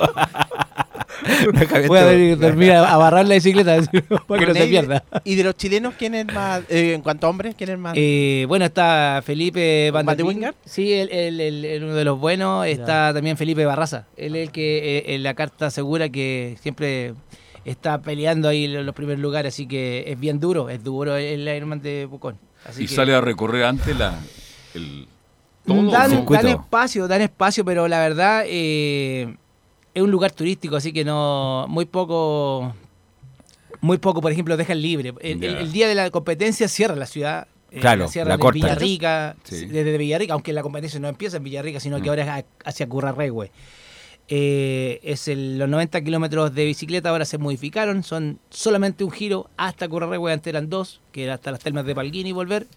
Alojamiento. Voy a ver- dormir a, a barrar la bicicleta para que no se pierda. ¿Y de los chilenos quién es más, eh, en cuanto a hombres, quién es más? Eh, bueno, está Felipe Van ¿Van der. Wingert? Sí, el, el- el- el uno de los buenos. Está también Felipe Barraza. Él es el que eh, en la carta asegura que siempre está peleando ahí en los primeros lugares. Así que es bien duro, es duro el Ironman de Pucón. Así y que- sale a recorrer antes la... El, todo, dan, ¿no? dan espacio, dan espacio, pero la verdad eh, es un lugar turístico, así que no muy poco, muy poco, por ejemplo, dejan libre. El, Ya. el- el día de la competencia cierra la ciudad. eh, Claro, cierra la de. Villarrica, Sí. desde Villarrica, aunque la competencia no empieza en Villarrica, sino que Mm. ahora es hacia Currarregüe. Eh, es el- los 90 kilómetros de bicicleta ahora se modificaron, son solamente un giro hasta Currarregüe, antes eran dos, que era hasta las termas de Palguín y volver.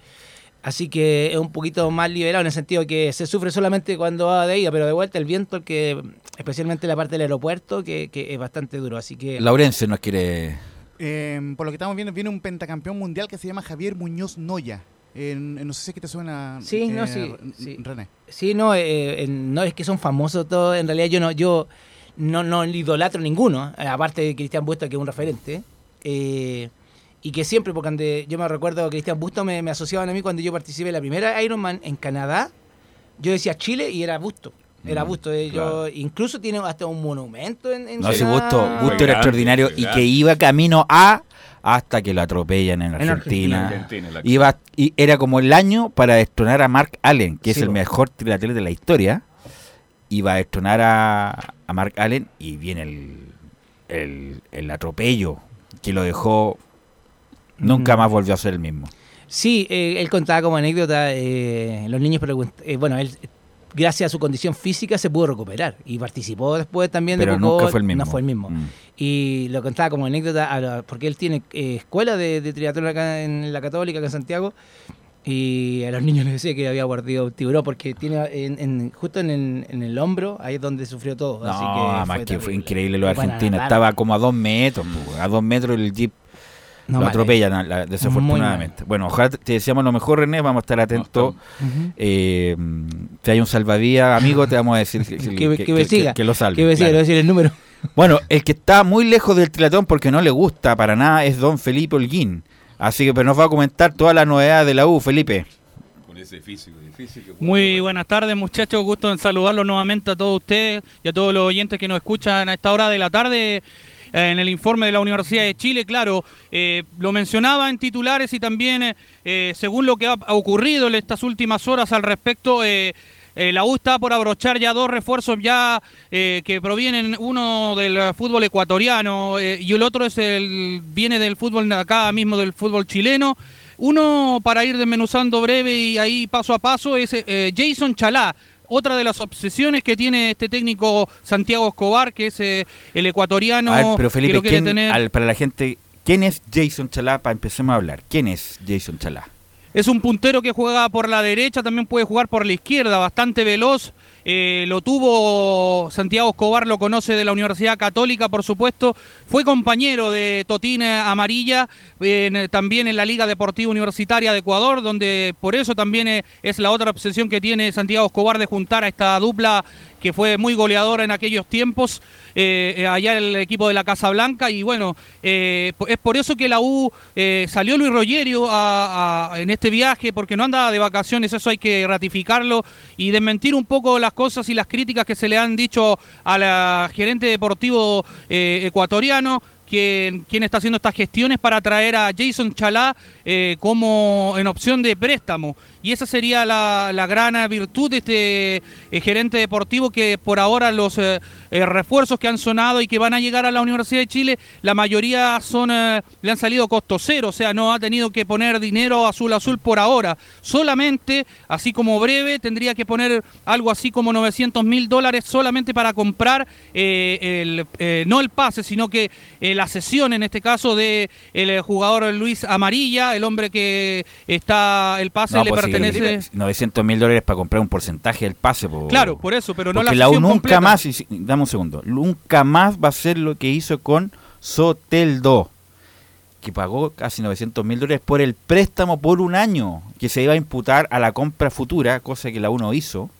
Así que es un poquito más liberado en el sentido que se sufre solamente cuando va de ida, pero de vuelta el viento, que especialmente la parte del aeropuerto, que, que es bastante duro. Así que Laurencio nos quiere. Eh, por lo que estamos viendo, viene un pentacampeón mundial que se llama Javier Muñoz Noya. No sé si es que te suena. Sí, no, eh, sí, R- sí. René. sí, no, eh, no es que son famosos todos. En realidad yo no, yo no, no idolatro ninguno, aparte de Cristian Busto, que es un referente. eh, y que siempre, porque ande- yo me recuerdo Cristian Busto me, me asociaban a mí cuando yo participé en la primera Ironman en Canadá. Yo decía Chile y era Busto. Era Mm, Busto. eh, yo- incluso tiene hasta un monumento en, en No, gusto, gusto Grande, era extraordinario y que iba camino a hasta que lo atropellan en En Argentina. Iba, y era como el año para destronar a Mark Allen, que es el mejor triatleta de la historia. Iba a destronar a, a Mark Allen y viene el, el, el atropello que lo dejó. Nunca más volvió a ser el mismo. Sí, eh, él contaba como anécdota, eh, los niños preguntaban, bueno, él eh, gracias a su condición física se pudo recuperar y participó después también Pero de nunca Pucón, fue el mismo. No fue el mismo. Mm. Y lo contaba como anécdota, porque él tiene eh, escuela de, de triatlón acá en la Católica, acá en Santiago, y a los niños les decía que había mordido un tiburón, porque tiene en, en- justo en el, en el hombro, ahí es donde sufrió todo. No, así que además fue que fue terrible. increíble lo nadar. Estaba como a dos metros, a dos metros el jeep No, lo atropellan, a la- desafortunadamente. Bueno, ojalá te deseamos lo mejor, René. Vamos a estar atentos. Ujú. Eh, si hay un salvavidas, amigo, te vamos a decir que, Que, que siga, que lo salve. que me siga, claro. decir el número. Bueno, el que está muy lejos del triatlón porque no le gusta para nada es don Felipe Holguín. Así que pero nos va a comentar todas las novedades de la U, Felipe. Con ese físico difícil que Muy buenas tardes, muchachos. Gusto en saludarlos nuevamente a todos ustedes y a todos los oyentes que nos escuchan a esta hora de la tarde. Eh, En el informe de la Universidad de Chile, claro, eh, lo mencionaba en titulares y también, eh, según lo que ha, ocurrido en estas últimas horas al respecto, la U está por abrochar ya dos refuerzos ya que provienen, uno del fútbol ecuatoriano y el otro es el viene del fútbol acá mismo del fútbol chileno. Uno para ir desmenuzando breve y ahí paso a paso es Jason Chalá. Otra de las obsesiones que tiene este técnico Santiago Escobar, que es eh, el ecuatoriano a ver, pero que Felipe, lo quiere ¿quién- tener. al- para la gente, ¿quién es Jason Chalá? Para empecemos a hablar. ¿Quién es Jason Chalá? Es un puntero que juega por la derecha, también puede jugar por la izquierda, bastante veloz. Eh, lo tuvo Santiago Escobar, lo conoce de la Universidad Católica, por supuesto. Fue compañero de Totín Amarilla, también en la Liga Deportiva Universitaria de Ecuador, donde por eso también eh, es la otra obsesión que tiene Santiago Escobar de juntar a esta dupla que fue muy goleador en aquellos tiempos, eh, eh, allá el equipo de la Casa Blanca, y bueno, eh, es por eso que la U salió Luis Rogerio en este viaje, porque no andaba de vacaciones, eso hay que ratificarlo, y desmentir un poco las cosas y las críticas que se le han dicho a la gerente deportivo ecuatoriano, quien, quien está haciendo estas gestiones para traer a Jason Chalá como en opción de préstamo. Y esa sería la, la gran virtud de este eh, gerente deportivo que por ahora los eh, eh, refuerzos que han sonado y que van a llegar a la Universidad de Chile, la mayoría son le han salido costo cero, o sea, no ha tenido que poner dinero azul azul por ahora. Solamente, así como breve, tendría que poner algo así como 900 mil dólares solamente para comprar el, no el pase, sino que la sesión en este caso de el jugador Luis Amarilla, el hombre que está el pase No, le pues, pertenece. 900 mil dólares para comprar un porcentaje del pase. po. Claro, por eso, pero no Porque la la U nunca completa. más, y dame un segundo, nunca más va a ser lo que hizo con Soteldo, que pagó casi 900 mil dólares por el préstamo por un año, que se iba a imputar a la compra futura, cosa que la U no hizo,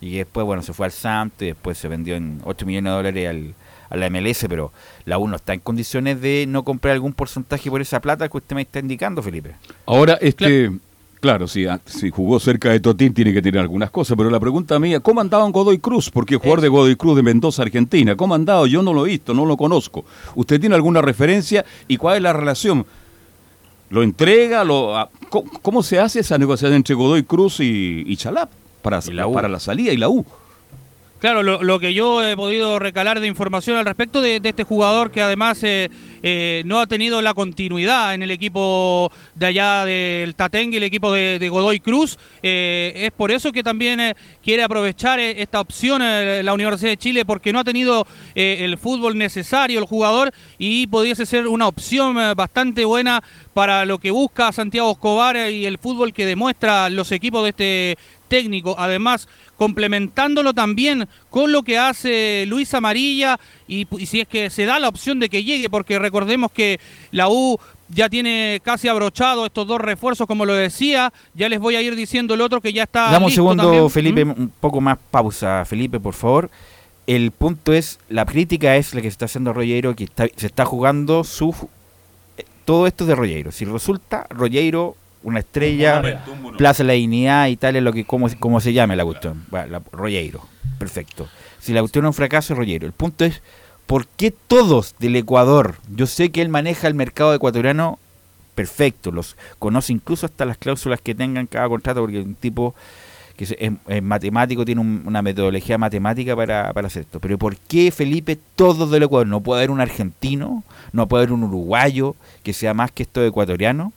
y que después, bueno, se fue al SAMT, y después se vendió en 8 millones de dólares al, a la MLS, pero la U no está en condiciones de no comprar algún porcentaje por esa plata que usted me está indicando, Felipe. Ahora, este, claro, si, ah, si jugó cerca de Totín tiene que tener algunas cosas, pero la pregunta mía, ¿cómo andaba en Godoy Cruz? Porque es jugador de Godoy Cruz de Mendoza, Argentina. ¿Cómo andado? Yo no lo he visto, no lo conozco. ¿Usted tiene alguna referencia y cuál es la relación? ¿Lo entrega? Lo, ah, ¿cómo, cómo se hace esa negociación entre Godoy Cruz y, y Chalap para, para la salida y la U? Claro, lo, que yo he podido recalar de información al respecto de, este jugador que además eh, eh, no ha tenido la continuidad en el equipo de allá del Tatengue, el equipo de, Godoy Cruz, eh, es por eso que también quiere aprovechar esta opción la Universidad de Chile porque no ha tenido el fútbol necesario el jugador y pudiese ser una opción bastante buena para lo que busca Santiago Escobar y el fútbol que demuestra los equipos de este técnico. Además, complementándolo también con lo que hace Luis Amarilla y, y si es que se da la opción de que llegue, porque recordemos que la U ya tiene casi abrochado estos dos refuerzos, como lo decía. Ya les voy a ir diciendo el otro que ya está. Dame un segundo, también. Felipe, ¿Mm? un poco más pausa, Felipe, por favor. El punto es, la crítica es la que se está haciendo Rollero, que está- se está jugando su eh, todo esto es de Rollero. Si resulta Rollero una estrella, Plaza de la Dignidad y tal es lo que como, como se llame la cuestión, Bueno, la- Rollero, perfecto. Si la cuestión es un fracaso, es Rollero. El punto es, ¿por qué todos del Ecuador? Yo sé que él maneja el mercado ecuatoriano perfecto, los conoce incluso hasta las cláusulas que tengan cada contrato, porque es un tipo que es matemático, tiene un- una metodología matemática para, para hacer esto. Pero ¿por qué, Felipe, todos del Ecuador? ¿No puede haber un argentino? ¿No puede haber un uruguayo que sea más que esto ecuatoriano?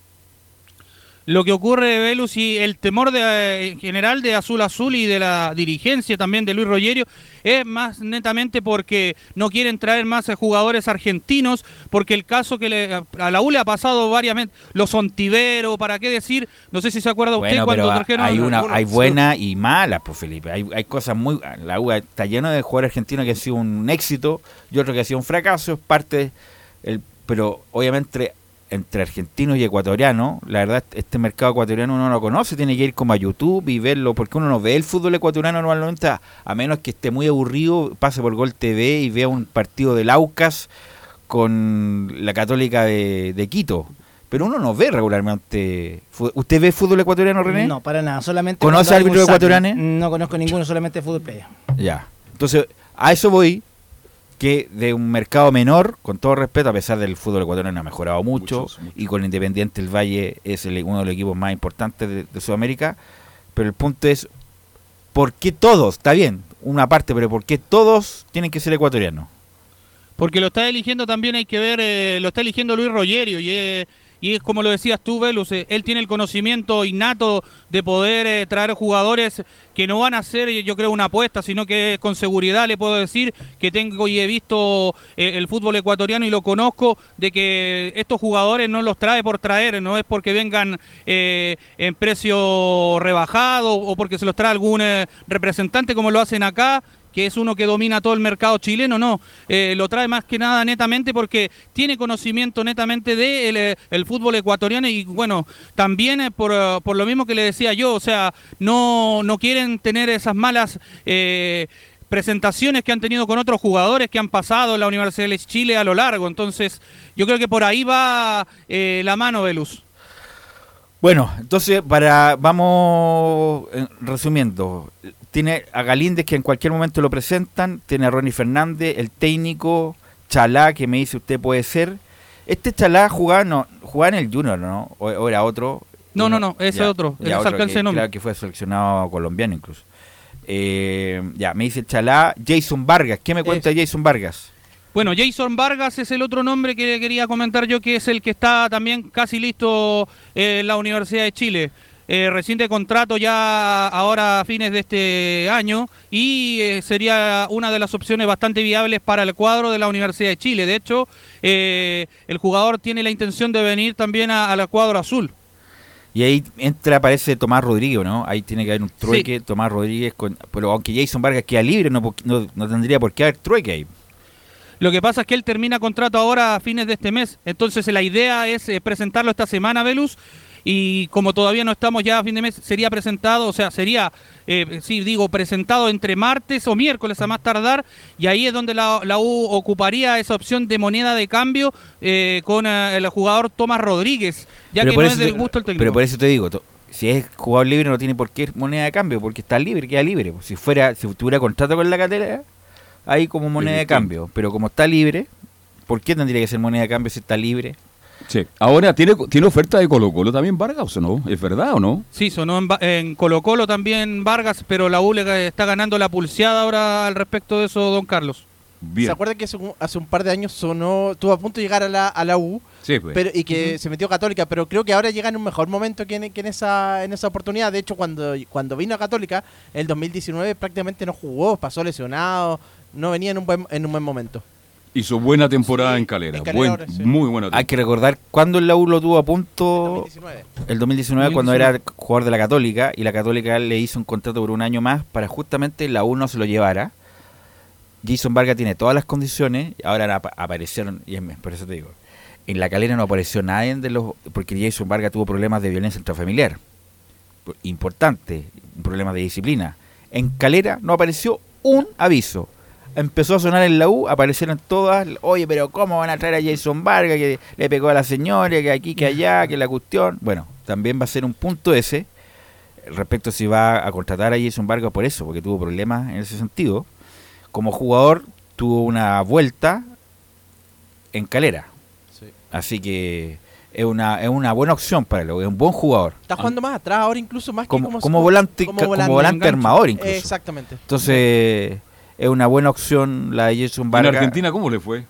Lo que ocurre, Velus, y el temor de, eh, en general de Azul Azul y de la dirigencia también de Luis Rogerio es más netamente porque no quieren traer más eh, jugadores argentinos, porque el caso que le- a la U le ha pasado varias veces, los Ontivero, ¿para qué decir? No sé si se acuerda usted Bueno, cuando pero trajeron hay, una, hay buenas y malas, pues Felipe. Hay, hay cosas muy... La U está lleno de jugadores argentinos que han sido un éxito y otro que ha sido un fracaso. Es parte... El, pero obviamente entre argentinos y ecuatorianos, la verdad este mercado ecuatoriano uno no lo conoce, tiene que ir como a YouTube y verlo, porque uno no ve el fútbol ecuatoriano normalmente, a, menos que esté muy aburrido, pase por Gol TV y vea un partido del Aucas con la Católica de, de Quito. Pero uno no ve regularmente. ¿Usted ve fútbol ecuatoriano, René? No, para nada. Solamente ¿Conoce árbitros ecuatorianos? No conozco ninguno, solamente fútbol playa. Ya. Entonces, a eso voy, que de un mercado menor, con todo respeto, a pesar del fútbol ecuatoriano ha mejorado mucho, y con Independiente el Valle es el- uno de los equipos más importantes de, de Sudamérica, pero el punto es, ¿por qué todos? Está bien, una parte, pero ¿por qué todos tienen que ser ecuatorianos? Porque lo está eligiendo también, hay que ver, eh, lo está eligiendo Luis Rogerio y es, y es como lo decías tú, Velus, eh, él tiene el conocimiento innato de poder eh, traer jugadores que no van a ser, yo creo, una apuesta, sino que con seguridad le puedo decir que tengo y he visto eh, el fútbol ecuatoriano y lo conozco, de que estos jugadores no los trae por traer, no es porque vengan en precio rebajado o porque se los trae algún representante como lo hacen acá, que es uno que domina todo el mercado chileno, no, eh, lo trae más que nada netamente porque tiene conocimiento netamente del de el fútbol ecuatoriano y bueno, también eh, por, eh, por lo mismo que le decía yo, o sea, no, no quieren tener esas malas... eh, presentaciones que han tenido con otros jugadores que han pasado en la Universidad de Chile a lo largo. Entonces, yo creo que por ahí va eh, la mano, Velus. Bueno, entonces para vamos eh, resumiendo, tiene a Galíndez que en cualquier momento lo presentan, tiene a Ronnie Fernández, el técnico, Chalá que me dice usted puede ser. Este Chalá jugaba, no, jugaba en el Junior, ¿no? O, o era otro. No, no, Uno- no, ese ya, otro, el ya, otro que, claro, fue seleccionado colombiano incluso. Eh, ya, me dice Chalá, Jason Vargas. ¿Qué me cuenta Jason Vargas? Bueno, Jason Vargas es el otro nombre que quería comentar yo, que es el que está también casi listo en la Universidad de Chile. Eh, reciente contrato ya ahora a fines de este año y eh, sería una de las opciones bastante viables para el cuadro de la Universidad de Chile. De hecho, eh, el jugador tiene la intención de venir también a- al cuadro azul. Y ahí entra, aparece Tomás Rodríguez, ¿no? Ahí tiene que haber un trueque, Tomás Rodríguez, con, pero aunque Jason Vargas queda libre, no, no tendría por qué haber trueque ahí. Lo que pasa es que él termina contrato ahora a fines de este mes. Entonces la idea es eh, presentarlo esta semana, Velus. Y como todavía no estamos ya a fin de mes, sería presentado, o sea, sería, eh, sí, digo, presentado entre martes o miércoles a más tardar. Y ahí es donde la, la U ocuparía esa opción de moneda de cambio eh, con eh, el jugador Tomás Rodríguez, ya que no es del gusto el técnico. Pero por eso te digo, si es jugador libre no tiene por qué moneda de cambio, porque está libre, queda libre. Si fuera, si tuviera contrato con la catedral, ahí como moneda de cambio. Pero como está libre, ¿por qué tendría que ser moneda de cambio si está libre? Sí. Ahora, ¿tiene, ¿tiene oferta de Colo Colo también Vargas o no? ¿Es verdad o no? Sí, sonó en, Colo Colo también Vargas, pero la U le está ganando la pulseada ahora al respecto de eso, don Carlos. ¿Se acuerda que hace un, hace un par de años sonó, estuvo a punto de llegar a la, a la U Sí, pues. pero, y que se metió Católica, pero creo que ahora llega en un mejor momento que en, que en esa, en esa oportunidad. De hecho, cuando, cuando vino a Católica, el 2019 prácticamente no jugó, pasó lesionado, no venía en un buen, en un buen momento. Hizo buena temporada en Calera. en Calera Buen- ahora, sí. Muy buena Hay que recordar cuándo el U lo tuvo a punto. El 2019, cuando era jugador de la Católica y la Católica le hizo un contrato por un año más para justamente la U no se lo llevara. Jason Vargas tiene todas las condiciones ahora ap- aparecieron, y es- por eso te digo, en la calera no apareció nadie de los. porque Jason Vargas tuvo problemas de violencia intrafamiliar. Por- Importante, un problema de disciplina. En calera no apareció un aviso. Empezó a sonar en la U, aparecieron todas, oye, pero ¿cómo van a traer a Jason Vargas que le pegó a la señora, que aquí, que allá, que la cuestión? Bueno, también va a ser un punto ese respecto a si va a contratar a Jason Vargas por eso, porque tuvo problemas en ese sentido. Como jugador tuvo una vuelta en calera. Así que es una, es una buena opción para él, es un buen jugador. Está jugando más atrás ahora incluso más Como, que como, como volante, como volante, enganche. armador incluso. Exactamente. Entonces, es una buena opción la de Jason ¿En Vargas. Argentina cómo le fue?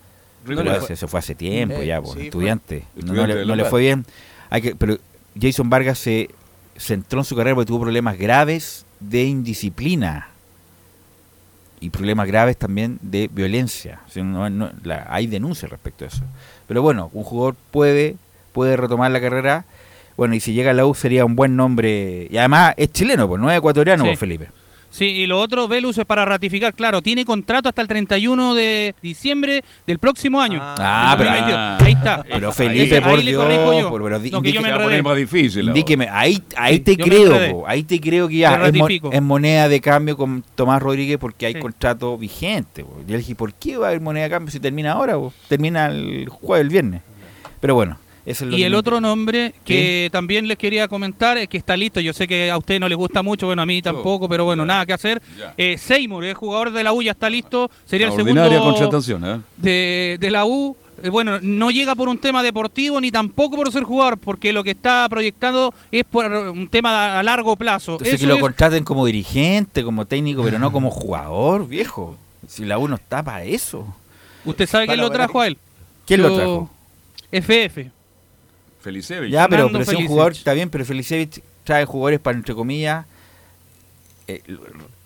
No le fue. Se fue hace tiempo Eh, ya, pues, sí, estudiante. No, Estudiante no le, no le fue bien. Hay que, pero Jason Vargas se centró en su carrera porque tuvo problemas graves de indisciplina y problemas graves también de violencia. O sea, no- no- la- hay denuncias respecto a eso. Pero bueno, un jugador puede, puede retomar la carrera. Bueno, y si llega a la U sería un buen nombre. Y además es chileno, pues no es ecuatoriano, Sí. Felipe. Sí, y lo otro, Velus, es para ratificar, claro, tiene contrato hasta el 31 de diciembre del próximo año. Ah, Del pero 2022. ahí está. Pero Felipe, ahí por Dios, yo. por- pero di- No, que yo me indíqueme- enredé. más difícil. ahora. Indíqueme, ahí, ahí Sí, te creo, ahí te creo que ya es, mo- ratifico. es moneda de cambio con Tomás Rodríguez porque hay Sí. contrato vigente. po. Y yo le dije, ¿por qué va a haber moneda de cambio si termina ahora? po? Termina el jueves, el viernes. Pero bueno, es lo Y el otro nombre que también les quería comentar es que está listo. Yo sé que a usted no les gusta mucho, bueno, a mí tampoco, pero bueno, nada que hacer. Eh, Seymour, el jugador de la U, ya está listo. Sería el segundo contratación, ¿eh? de, de la U. Eh, bueno, no llega por un tema deportivo ni tampoco por ser jugador, porque lo que está proyectado es por un tema a largo plazo. Entonces Eso que lo es- contraten como dirigente, como técnico, pero no como jugador, viejo. Si la U no está para eso. ¿Usted sabe quién lo trajo a él? ¿Quién lo trajo? FF. Felicevich. Ya, pero, pero si un jugador está bien, pero Felicevich trae jugadores para, entre comillas, eh,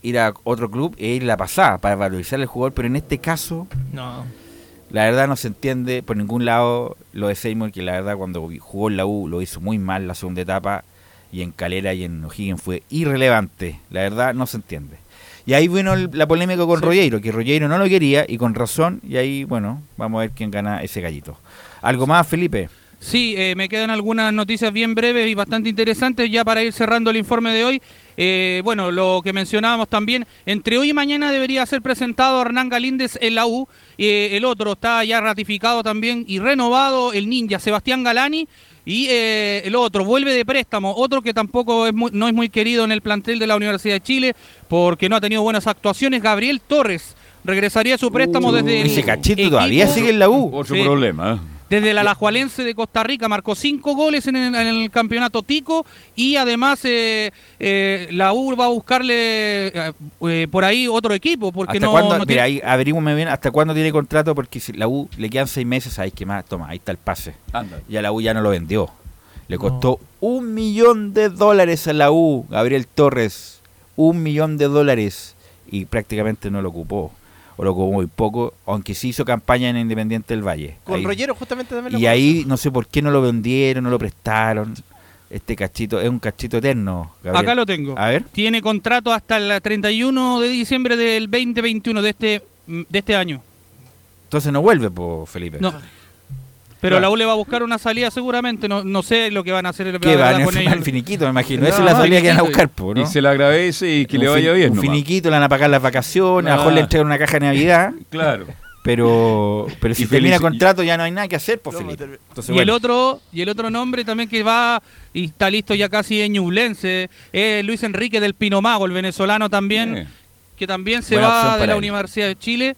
ir a otro club e ir a la pasada para valorizar al jugador, pero en este caso, No. la verdad no se entiende por ningún lado lo de Seymour, que la verdad cuando jugó en la U lo hizo muy mal la segunda etapa y en Calera y en O'Higgins fue irrelevante. La verdad no se entiende. Y ahí vino el- la polémica con Rollero, que Rollero no lo quería y con razón, y ahí, bueno, vamos a ver quién gana ese gallito. ¿Algo más, Felipe? Sí, eh, me quedan algunas noticias bien breves y bastante interesantes ya para ir cerrando el informe de hoy. Eh, bueno, lo que mencionábamos también, entre hoy y mañana debería ser presentado Hernán Galíndez en la U. Eh, el otro está ya ratificado también y renovado, el ninja Sebastián Galani. Y eh, el otro vuelve de préstamo, otro que tampoco es muy- no es muy querido en el plantel de la Universidad de Chile porque no ha tenido buenas actuaciones, Gabriel Torres. Regresaría a su préstamo desde el Ese cachito todavía sigue en la U. Otro Sí. problema. Desde el Alajualense de Costa Rica, marcó cinco goles en el, en el campeonato Tico y además eh, eh, la U va a buscarle eh, por ahí otro equipo porque ¿Hasta no, cuándo? no Mira, tiene- ahí averigüenme bien hasta cuándo tiene contrato porque si la U le quedan seis meses, ahí que más, toma, ahí está el pase. Anda. Ya la U ya no lo vendió. Le costó un millón de dólares a la U, Gabriel Torres. Un millón de dólares. Y prácticamente no lo ocupó. O lo ocupó muy poco, aunque sí hizo campaña en Independiente del Valle. Con Ahí- Rollero justamente también lo Y ahí no sé por qué no lo vendieron, no lo prestaron. Este cachito es un cachito eterno. Gabriel. Acá lo tengo. A ver. Tiene contrato hasta el 31 de diciembre del 2021 de este de este año. Entonces no vuelve, po, Felipe. No. Pero Claro. la U le va a buscar una salida seguramente, no, no sé lo que van a hacer la Que verdad, van a con ellos. el finiquito, me imagino. No, Esa es la salida que van a buscar, po, ¿no? Y se le agradece y que le vaya bien. Un nomás. finiquito, le van a pagar las vacaciones, a lo mejor le Ah. entregan una caja de Navidad. Claro. Pero, pero si Y termina felici- contrato ya no hay nada que hacer, pues Felipe. Entonces, y el otro y el otro nombre también que va y está listo ya casi en Ñublense es Luis Enrique del Pinomago, el venezolano también, Eh. que también se Buena va de la él. Universidad de Chile.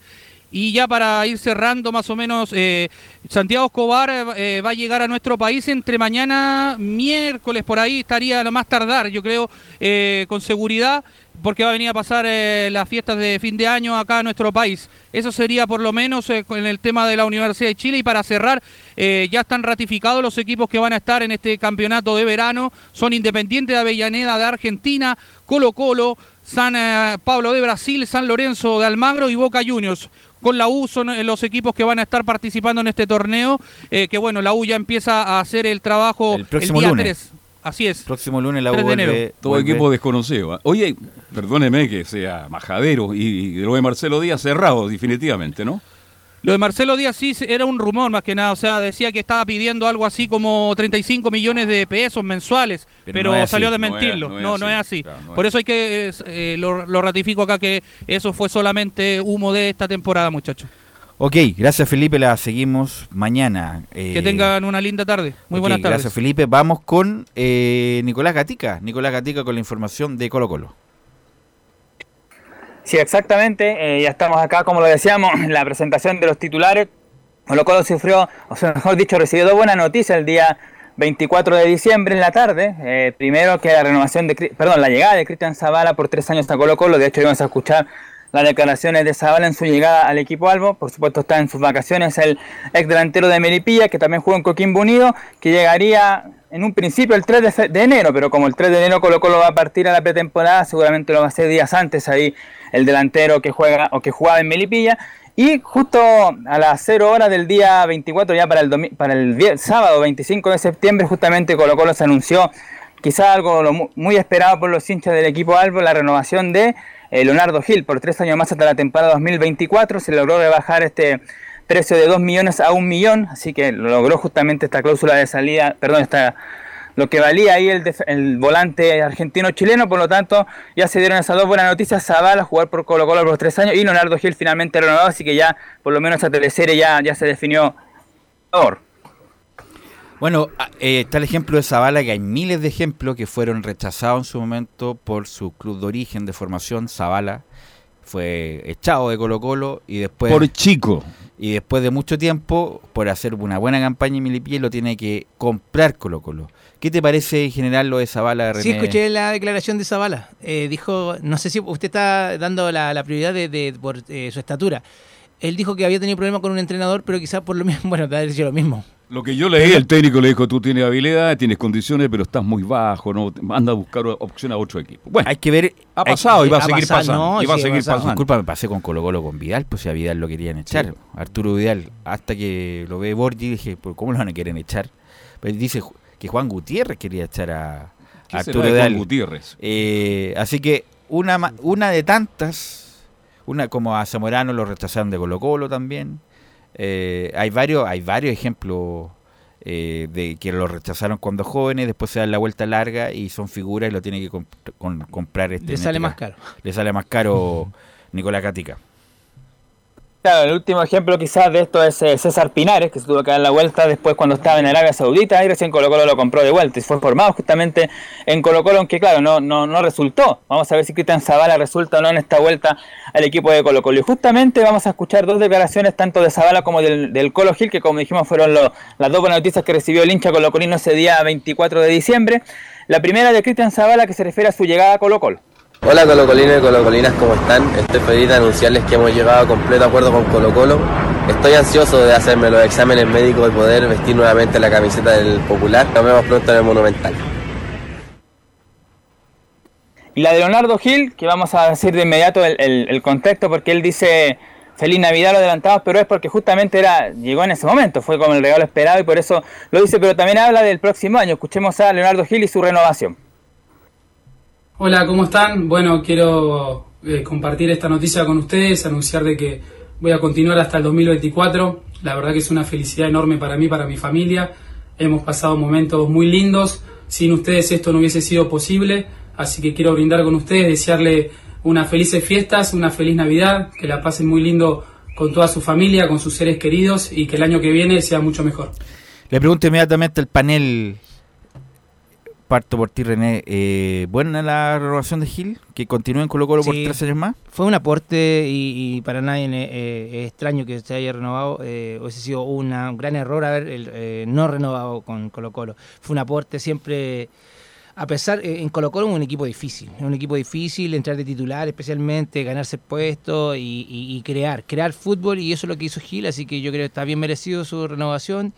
Y ya para ir cerrando más o menos, eh, Santiago Escobar eh, va a llegar a nuestro país entre mañana, miércoles, por ahí estaría lo más tardar, yo creo, eh, con seguridad, porque va a venir a pasar eh, las fiestas de fin de año acá a nuestro país. Eso sería por lo menos eh, en el tema de la Universidad de Chile. Y para cerrar, eh, ya están ratificados los equipos que van a estar en este campeonato de verano. Son Independiente de Avellaneda de Argentina, Colo Colo, San eh, Pablo de Brasil, San Lorenzo de Almagro y Boca Juniors. Con la U son eh, los equipos que van a estar participando en este torneo, eh, que bueno, la U ya empieza a hacer el trabajo El próximo día lunes. 3. Así es. Próximo lunes la U 3 de enero. vuelve. Todo vuelve- equipo desconocido. ¿ah? Oye, perdóneme que sea majadero y, y lo de Marcelo Díaz cerrado, definitivamente, ¿no? Lo de Marcelo Díaz sí era un rumor más que nada, o sea, decía que estaba pidiendo algo así como 35 millones de pesos mensuales, Pero pero, no es así, salió a no desmentirlo. no No, es no es así, así. claro, no Por es. eso hay que, eh, lo, lo ratifico acá que eso fue solamente humo de esta temporada, muchachos. Ok, gracias Felipe, la seguimos mañana. Eh, Que tengan una linda tarde. Muy buenas tardes. Gracias Felipe. Vamos con eh, Nicolás Gatica. Nicolás Gatica con la información de Colo Colo. Sí, exactamente. eh, ya estamos acá, como lo decíamos, en la presentación de los titulares. Colo Colo sufrió, o sea, mejor dicho, recibió dos buenas noticias el día 24 de diciembre en la tarde. Eh, primero que la renovación de, perdón, la llegada de Cristian Zavala por tres años a Colo Colo. De hecho, íbamos a escuchar las declaraciones de Zavala en su llegada al equipo Albo. Por supuesto, está en sus vacaciones el ex delantero de Melipilla, que también jugó en Coquimbo Unido, que llegaría en un principio el 3 de, enero, pero como el 3 de enero Colo Colo va a partir a la pretemporada, seguramente lo va a hacer días antes ahí el delantero que juega o que jugaba en Melipilla. Y justo a las 0 horas del día 24, ya para el, para el sábado 25 de septiembre, justamente Colo Colo se anunció quizá algo muy esperado por los hinchas del equipo Albo, la renovación de Leonardo Gil por tres años más hasta la temporada 2024. Se logró rebajar este precio de 2 millones a 1 millón, así que lo logró justamente esta cláusula de salida, perdón, esta, lo que valía ahí el, el volante argentino-chileno, por lo tanto ya se dieron esas dos buenas noticias, Zavala jugar por Colo Colo por los tres años y Leonardo Gil finalmente renovado, así que ya por lo menos esa teleserie ya, ya se definió. Bueno, ah, eh, está el ejemplo de Zavala, que hay miles de ejemplos que fueron rechazados en su momento por su club de origen de formación, Zavala. Fue echado de Colo Colo y después... Por chico. Y después de mucho tiempo, por hacer una buena campaña en Milipilla, lo tiene que comprar Colo Colo. ¿Qué te parece en general lo de Zavala, René? Sí, escuché la declaración de Zavala. Eh, dijo, no sé si usted está dando la, la prioridad de, de- por eh, su estatura. Él dijo que había tenido problemas con un entrenador, pero quizás por lo mismo, bueno, te ha dicho lo mismo. Lo que yo leí, el técnico le dijo, tú tienes habilidad, tienes condiciones, pero estás muy bajo, no anda a buscar opción a otro equipo. Bueno, hay que ver... ha hay- pasado y va a seguir pasando. no, y va a sí, seguir pasando. Disculpa, me pasé con Colo Colo con Vidal, pues si a Vidal lo querían echar. Sí. Arturo Vidal, hasta que lo ve Borgi, dije, ¿por ¿cómo lo van a querer echar? Pero él dice que Juan Gutiérrez quería echar a, ¿Qué a será Arturo Juan Vidal. Gutiérrez? Eh, así que una, ma- una de tantas, una como a Zamorano lo rechazaron de Colo Colo también. Eh, hay varios, hay varios ejemplos eh, de que lo rechazaron cuando jóvenes, después se dan la vuelta larga y son figuras y lo tiene que comp- con- comprar este. Le sale más caro. Le sale más caro Nicolás Catica. Claro, el último ejemplo quizás de esto es eh, César Pinares, que se tuvo que dar la vuelta después cuando estaba en Arabia Saudita y recién Colo Colo lo compró de vuelta y fue formado justamente en Colo Colo, aunque claro, no, no, no resultó. Vamos a ver si Cristian Zavala resulta o no en esta vuelta al equipo de Colo Colo. Y justamente vamos a escuchar dos declaraciones tanto de Zavala como del, del Colo Gil, que como dijimos fueron lo- las dos buenas noticias que recibió el hincha colocolino ese día 24 de diciembre. La primera de Cristian Zavala que se refiere a su llegada a Colo Colo. Hola colocolinos y colocolinas, ¿cómo están? Estoy feliz de anunciarles que hemos llegado a completo acuerdo con Colo Colo. Estoy ansioso de hacerme los exámenes médicos y poder vestir nuevamente la camiseta del Popular. Nos vemos pronto en el Monumental. Y la de Leonardo Gil, que vamos a decir de inmediato el contexto, porque él dice Feliz Navidad lo adelantamos, pero es porque justamente era llegó en ese momento, fue como el regalo esperado y por eso lo dice, pero también habla del próximo año. Escuchemos a Leonardo Gil y su renovación. Hola, ¿cómo están? Bueno, quiero eh, compartir esta noticia con ustedes, anunciar de que voy a continuar hasta el 2024. La verdad que es una felicidad enorme para mí, para mi familia. Hemos pasado momentos muy lindos. Sin ustedes esto no hubiese sido posible. Así que quiero brindar con ustedes, desearle unas felices fiestas, una feliz Navidad, que la pasen muy lindo con toda su familia, con sus seres queridos y que el año que viene sea mucho mejor. Le pregunto inmediatamente al panel, parto por ti René, eh, ¿buena la renovación de Gil? ¿Que continúe en Colo Colo por tres años más? Fue un aporte y, y para nadie eh, eh, es extraño que se haya renovado. Eh, hubiese sido una- un gran error haber el, eh, no renovado con Colo Colo. Fue un aporte siempre, a pesar, en Colo Colo es un equipo difícil. Es un equipo difícil, entrar de titular especialmente, ganarse puestos y, y- y crear, crear fútbol y eso es lo que hizo Gil, así que yo creo que está bien merecido su renovación.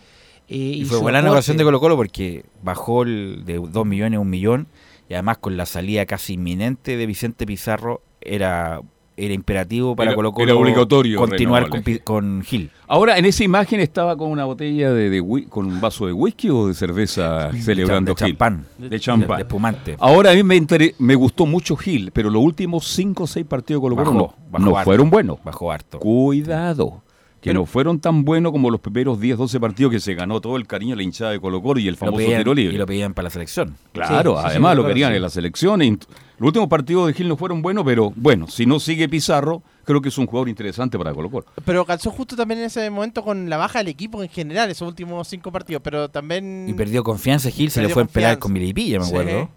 Y, y fue buena renovación de Colo Colo porque bajó el de 2 millones a 1 millón y además con la salida casi inminente de Vicente Pizarro era, era imperativo para Era- Colo Colo era obligatorio continuar con, con Gil. Ahora, en esa imagen estaba con una botella de, con un vaso de whisky o de cerveza celebrando de Gil? champán. De champán. De espumante. Ahora a mí me, me gustó mucho Gil, pero los últimos 5 o 6 partidos de Colo Colo Bajó, no, bajó no harto. fueron buenos. Bajó harto. Cuidado. Que no fueron tan buenos como los primeros 10, 12 partidos que se ganó todo el cariño de la hinchada de Colo Colo y el famoso pedían- tiro libre. Y lo pedían para la selección. Claro, Sí, sí, sí, además lo querían sí. en la selección. y int- Los últimos partidos de Gil no fueron buenos, pero bueno, si no sigue Pizarro, creo que es un jugador interesante para Colo Colo. Pero calzó justo también en ese momento con la baja del equipo en general, esos últimos cinco partidos. Pero también. Y perdió confianza Gil, se le fue a pelar con Milipilla, me Sí. acuerdo.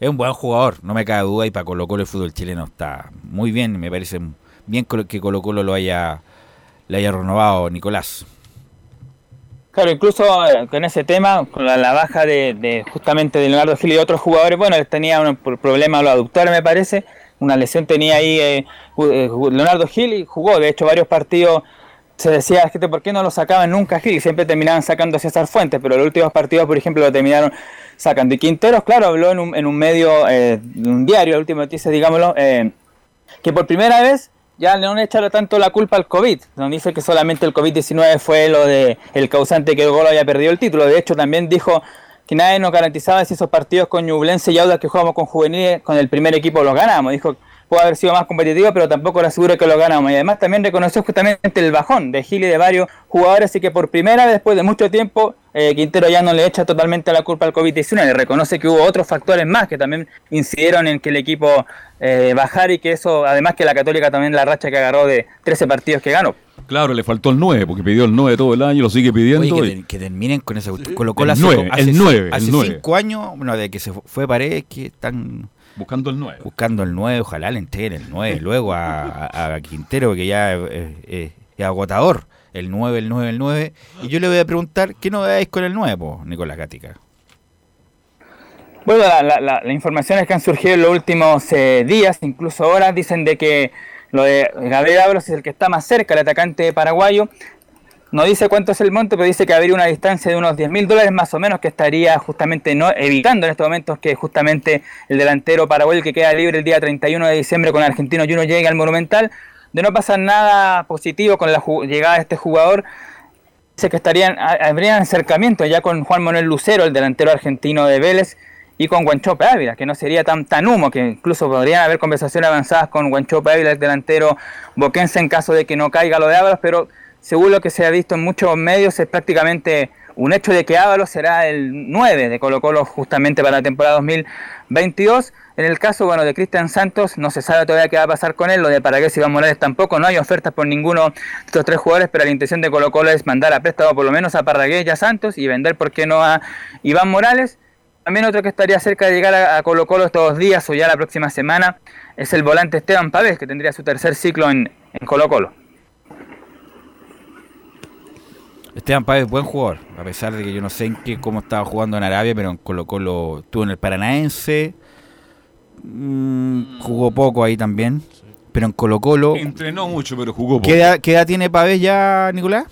Es un buen jugador, no me cabe duda, y para Colo Colo el fútbol chileno está muy bien, me parece bien que Colo Colo lo haya, le haya renovado Nicolás. Claro, incluso eh, con ese tema, con la, la baja de, justamente de Leonardo Gil y otros jugadores, bueno, él tenía un pro- problema a los aductores, me parece, una lesión tenía ahí eh, eh, Leonardo Gil y jugó, de hecho, varios partidos. Se decía, gente, ¿por qué no lo sacaban nunca Gil? Siempre terminaban sacando a César Fuentes, pero los últimos partidos, por ejemplo, lo terminaron sacando. Y Quinteros, claro, habló en un, en un medio, eh, un diario, la última noticia, digámoslo, que por primera vez ya no le echaron tanto la culpa al COVID. No dice que solamente el COVID-19 fue lo de el causante que el gol haya perdido el título. De hecho, también dijo que nadie nos garantizaba si esos partidos con Ñublense y Audax que jugamos con juveniles, con el primer equipo los ganamos. Dijo puede haber sido más competitivo, pero tampoco era seguro que lo ganamos. Y además también reconoció justamente el bajón de Gil y de varios jugadores, así que por primera vez después de mucho tiempo, eh, Quintero ya no le echa totalmente la culpa al COVID-19, le reconoce que hubo otros factores más que también incidieron en que el equipo eh, bajara y que eso, además que la Católica también la racha que agarró de 13 partidos que ganó. Claro, le faltó el 9, porque pidió el 9 todo el año, lo sigue pidiendo. Oye, y- que, te- que terminen con esa Colo El hace, nueve, hace el ci- nueve, el hace nueve. cinco años, bueno, de que se fu- fue Paredes, que están buscando el 9. Buscando el 9, ojalá le entreguen el 9 luego a, a- a Quintero, que ya eh, eh, es agotador. El 9, el 9, el 9. Y yo le voy a preguntar, ¿qué novedades con el 9, po, Nicolás Gatica? Bueno, la- la- la- las informaciones que han surgido en los últimos eh, días, incluso horas, dicen de que lo de Gabriel Ábalos es el que está más cerca, el atacante paraguayo. No dice cuánto es el monto, pero dice que habría una distancia de unos 10 mil dólares más o menos que estaría justamente no evitando en estos momentos que justamente el delantero paraguayo que queda libre el día 31 de diciembre con Argentino Junior llegue al Monumental. De no pasar nada positivo con la llegada de este jugador, dice que estarían ha- habrían acercamiento ya con Juan Manuel Lucero, el delantero argentino de Vélez, y con Guanchope Ávila, que no sería tan tan humo, que incluso podrían haber conversaciones avanzadas con Guanchope Ávila, el delantero boquense, en caso de que no caiga lo de Ábalos, pero según lo que se ha visto en muchos medios, es prácticamente un hecho de que Ábalos será el 9 de Colo Colo justamente para la temporada 2022. En el caso bueno, de Cristian Santos, no se sabe todavía qué va a pasar con él. Lo de Paragués y Iván Morales tampoco. No hay ofertas por ninguno de estos tres jugadores, pero la intención de Colo Colo es mandar a préstamo por lo menos a Parragués y a Santos y vender, ¿por qué no?, a Iván Morales. También otro que estaría cerca de llegar a, Colo Colo estos días o ya la próxima semana es el volante Esteban Pavés, que tendría su tercer ciclo en, en Colo Colo. Esteban Páez, buen jugador, a pesar de que yo no sé en qué, cómo estaba jugando en Arabia, pero en Colo Colo estuvo en el Paranaense, mm, jugó poco ahí también, pero en Colo Colo... Entrenó mucho, pero jugó poco. ¿Qué edad, qué edad tiene Pavés ya, Nicolás?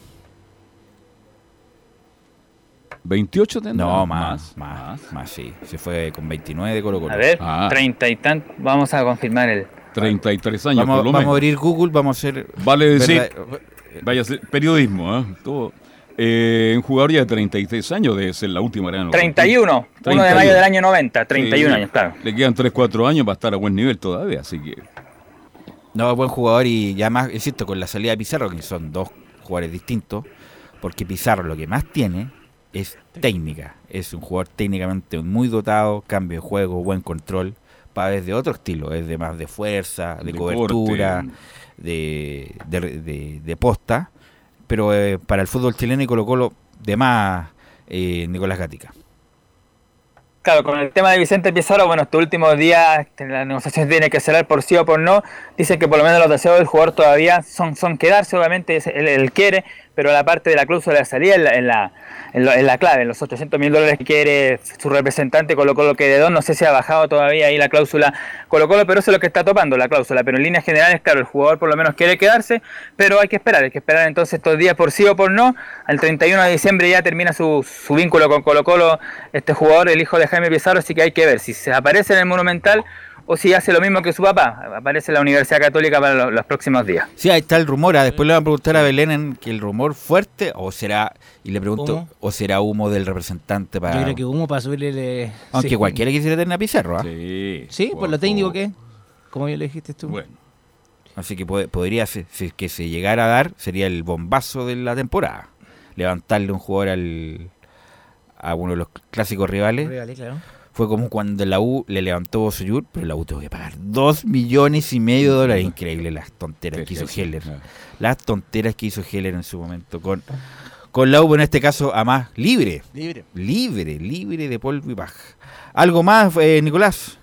28 tendrá. No, más, más, más, sí. Se fue con 29 de Colo Colo. A ver, Ah. treinta y tantos, vamos a confirmar el... 33 años, Vamos, por lo vamos a abrir Google, vamos a hacer... Vale decir, verdad- vaya periodismo, ¿eh? Todo. Eh, un jugador ya de 33 años debe ser la última gran 31, 1 de 31. mayo del año 90, 31 Sí, años, claro. Le quedan 3, 4 años para estar a buen nivel todavía, así que. No, buen jugador y ya más, insisto, con la salida de Pizarro, que son dos jugadores distintos, porque Pizarro lo que más tiene es técnica. Es un jugador técnicamente muy dotado, cambio de juego, buen control. Pávez de otro estilo, es de más de fuerza, de, De cobertura, de, de, de- de posta. Pero eh, para el fútbol chileno y Colo Colo, de más eh, Nicolás Gatica. Claro, con el tema de Vicente Pizarro, bueno, estos últimos días este, la negociación tiene que cerrar por sí o por no. Dicen que por lo menos los deseos del jugador todavía son, son quedarse, obviamente él, él quiere, pero la parte de la cláusula de salida es la, es la, es la- clave. Los 800 mil dólares que quiere su representante Colo Colo que de dos, no sé si ha bajado todavía ahí la cláusula Colo Colo, pero eso es lo que está topando la cláusula. Pero en líneas generales, claro, el jugador por lo menos quiere quedarse, pero hay que esperar, hay que esperar entonces estos días por sí o por no. Al 31 de diciembre ya termina su, su vínculo con Colo Colo este jugador, el hijo de Jaime Pizarro, así que hay que ver si se aparece en el Monumental o si hace lo mismo que su papá, aparece en la Universidad Católica para lo- los próximos días. Sí, ahí está el rumor. ah, Después le van a preguntar a Belén en que el rumor fuerte o será, y le pregunto, ¿Humo? o será humo del representante para... Yo creo que humo para subirle. Aunque sí. cualquiera quisiera tener a Pizarro, ¿ah? Sí. Sí, por lo técnico que. Como yo le dijiste tú. Bueno. Así que puede- podría ser, si es que se llegara a dar, sería el bombazo de la temporada. Levantarle un jugador al, a uno de los clásicos rivales. Rivales, claro. Fue como cuando la U le levantó Bosellur, pero la U tuvo que pagar dos millones y medio de dólares. Increíble las tonteras que hizo Heller. Las tonteras que hizo Heller en su momento con, con la U, en este caso a más libre. Libre. Libre, libre de polvo y paja. ¿Algo más, eh, Nicolás?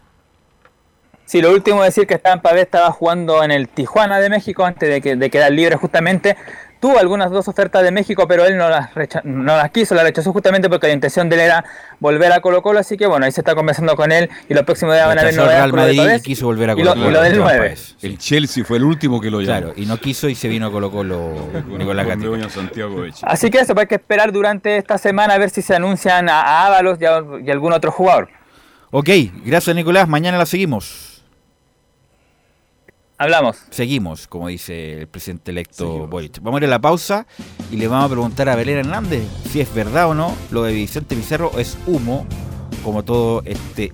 Sí, lo último es decir que Esteban Pavé estaba jugando en el Tijuana de México antes de, que, de quedar libre justamente. Tuvo algunas dos ofertas de México, pero él no las, recha- no las quiso, las rechazó justamente porque la intención de él era volver a Colo Colo, así que bueno, ahí se está conversando con él y los próximos días van a el novedades Real y quiso volver a y lo, Colo-Colo. y lo del Esteban 9. Páez. El Chelsea fue el último que lo llamó. Claro, y no quiso y se vino a Colo Colo Nicolás. Así que eso, pues hay que esperar durante esta semana a ver si se anuncian a, Ábalos y, a- y algún otro jugador. Ok, gracias Nicolás, mañana la seguimos. Hablamos. Seguimos, como dice el presidente electo Boric. Vamos a ir a la pausa y le vamos a preguntar a Belén Hernández si es verdad o no lo de Vicente Pizarro es humo, como todo este...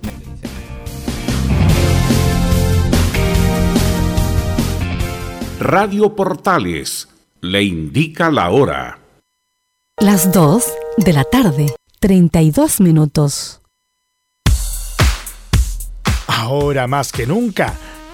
Radio Portales le indica la hora. Las 2 de la tarde, 32 minutos. Ahora más que nunca,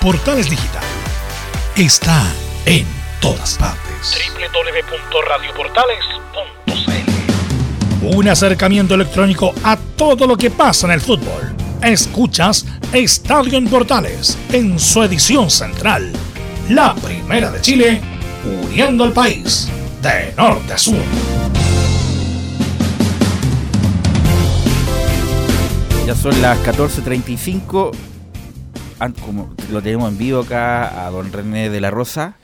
Portales Digital está en todas partes. www.radioportales.cl Un acercamiento electrónico a todo lo que pasa en el fútbol. Escuchas Estadio en Portales en su edición central. La primera de Chile, uniendo al país de norte a sur. Ya son las 14.35. Como lo tenemos en vivo acá a don René de la Rosa.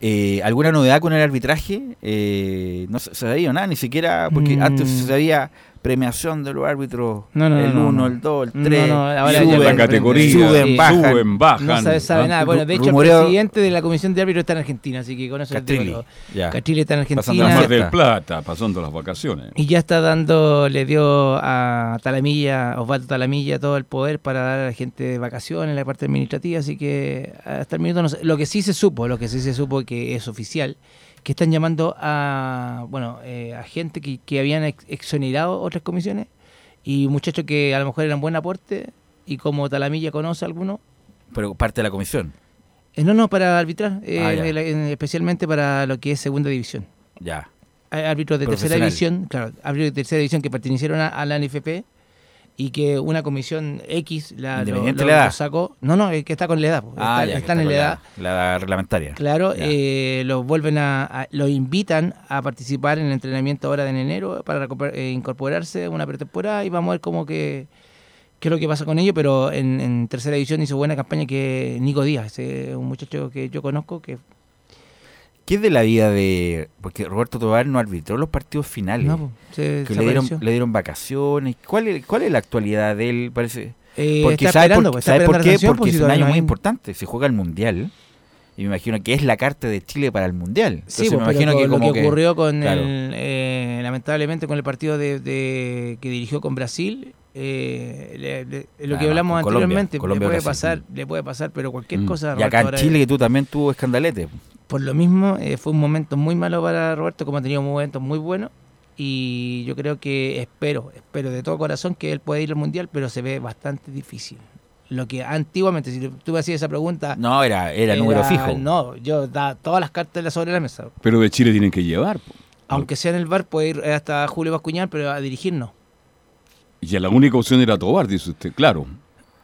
Eh, ¿Alguna novedad con el arbitraje? Eh, no se se sabía nada, ni siquiera, porque Mm. antes se sabía premiación de los árbitros, No, no, el no, 1, no. el 2, el No, 3, no, ahora ya suben, la categoría, suben, sí. bajan, suben, bajan. No se sabe Ah, nada. Bueno, de hecho, rumoreo- el presidente de la comisión de árbitros está en Argentina, así que con eso les digo Castrilli. Castrilli está en Pasando Argentina. la Mar del Plata, pasando las vacaciones. Y ya está dando, le dio a Talamilla, Osvaldo Talamilla, todo el poder para dar a la gente de vacaciones en la parte administrativa, así que hasta el minuto no sé. Lo que sí se supo, lo que sí se supo que es oficial, que están llamando a, bueno, eh, a gente que, que habían ex- exonerado otras comisiones y muchachos que a lo mejor eran buen aporte y como Talamilla conoce a algunos, pero parte de la comisión. eh, no, no, para arbitrar, eh, Ah, el- en- especialmente para lo que es segunda división. Ya. Hay árbitros de tercera división, claro, árbitros de tercera división que pertenecieron a, a la NFP y que una comisión X la, lo, lo- de la lo sacó. No, no, es que está con la edad. Ah, está- ya, están está en la edad. La reglamentaria. Claro, eh, los vuelven a, a- los invitan a participar en el entrenamiento ahora en enero para eh, incorporarse una pretemporada y vamos a ver cómo que qué es lo que pasa con ellos, pero en, en tercera división hizo buena campaña que Nico Díaz, eh, un muchacho que yo conozco que ¿Qué es de la vida de.? Porque Roberto Tobar no arbitró los partidos finales. No, po, se que le dieron, le dieron vacaciones. ¿Cuál es, ¿Cuál es la actualidad de él? Parece. Eh, Porque está ¿sabe esperando, por, pues, está ¿sabe por esperando qué? la sanción, Porque pues, es un año muy importante. Se juega el mundial. Y me imagino que es la carta de Chile para el mundial. Sí, pues, me imagino que lo como que ocurrió con claro. el, eh, lamentablemente con el partido de, de- que dirigió con Brasil, eh, le- le- lo que Ah, hablamos Colombia, anteriormente, Colombia, le puede Brasil. pasar, le puede pasar, pero cualquier Mm. cosa. Y acá en Chile, que tú también tuvo escandalete. Por lo mismo, eh, fue un momento muy malo para Roberto, como ha tenido momentos muy buenos. Y yo creo que espero, espero de todo corazón que él pueda ir al mundial, pero se ve bastante difícil. Lo que antiguamente, si tú me hacías esa pregunta. No, era, era número fijo. No, yo da todas las cartas sobre la mesa. Pero de Chile tienen que llevar. po. Aunque sea en el bar, puede ir hasta Julio Bascuñán, pero a dirigirnos. Y la única opción era Tobar, dice usted. Claro.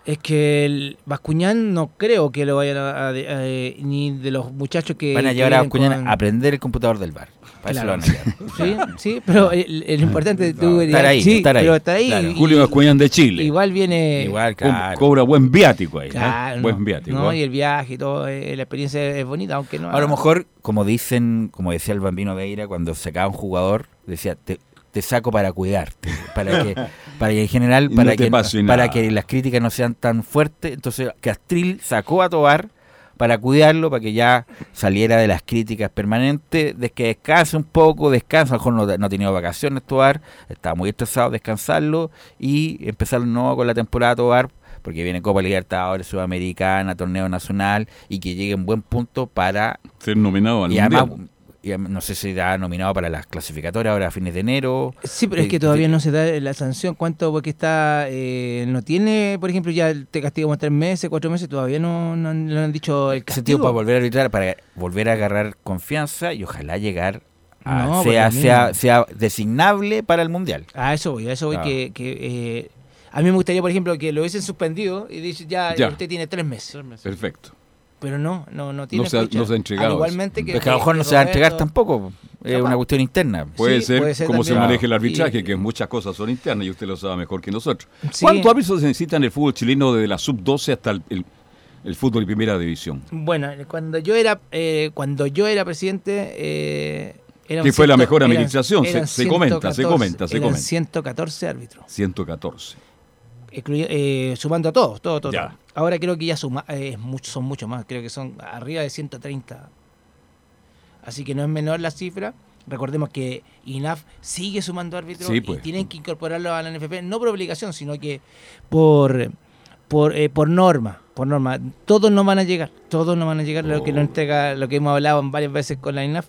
Es que el Bascuñán no creo que lo vayan a, a- a- eh, ni de los muchachos que Van a llevar a Bascuñán con- a aprender el computador del bar. Para eso lo van a llevar. Sí, sí, pero el, el importante tú estar ahí, sí, estar ahí, pero estar ahí claro. y- Julio Bascuñán de Chile. igual viene Igual, claro. Cobra buen viático ahí. ¿eh? Claro, Buen no, viático. no, ¿eh? y el viaje y todo, eh, la experiencia es bonita, aunque no. A lo mejor, como dicen, como decía el bambino Veira, cuando sacaba un jugador, decía, te, te saco para cuidarte, para que, para que en general, no para, te que, para que las críticas no sean tan fuertes. Entonces, Castril sacó a Tobar para cuidarlo, para que ya saliera de las críticas permanentes, de que descanse un poco, descansa, a lo mejor no, no ha tenido vacaciones Tobar, estaba muy estresado, descansarlo. Y empezar de nuevo con la temporada Tobar, porque viene Copa Libertadores, Sudamericana, Torneo Nacional, y que llegue en buen punto para Ser nominado al y Mundial. además, y, no sé si da nominado para las clasificatorias ahora a fines de enero. Sí, pero es Eh, que todavía no se da la sanción. ¿Cuánto? Porque está. eh, no tiene, por ejemplo, ya te castigamos tres meses, cuatro meses, todavía no, no, no han dicho el ese castigo. tiempo para volver a arbitrar, para volver a agarrar confianza y ojalá llegar a No, sea, porque sea, mira. sea designable para el mundial. A eso voy, a eso voy Claro. que, que, eh, a mí me gustaría, por ejemplo, que lo hubiesen suspendido y dice ya, Ya. usted tiene tres meses. Perfecto. Pero no, no, no tiene No se fecha. no se ha entregado Al igualmente que, Pero que a lo mejor no se va a entregar tampoco. Es Capaz. una cuestión interna. Puede, Sí, ser, puede ser como se maneja el arbitraje, que muchas cosas son internas y usted lo sabe mejor que nosotros. Sí. ¿Cuántos árbitros se necesitan en el fútbol chileno desde la sub-12 hasta el, el- el fútbol de primera división? Bueno, cuando yo era eh, cuando yo era presidente eh, Que fue la mejor eran- administración, se- eran se comenta, se 114, comenta, se eran comenta. 114 árbitros, 114. Eh, sumando a todos, todo, todo. Ahora creo que ya suma, eh, mucho, son mucho más, creo que son arriba de 130. Así que no es menor la cifra. Recordemos que INAF sigue sumando árbitros Sí, y pues. tienen que incorporarlo a la NFP, no por obligación, sino que por por, eh, por norma, por norma. Todos no van a llegar, todos no van a llegar lo que Oh. nos entrega, lo que hemos hablado varias veces con la INAF,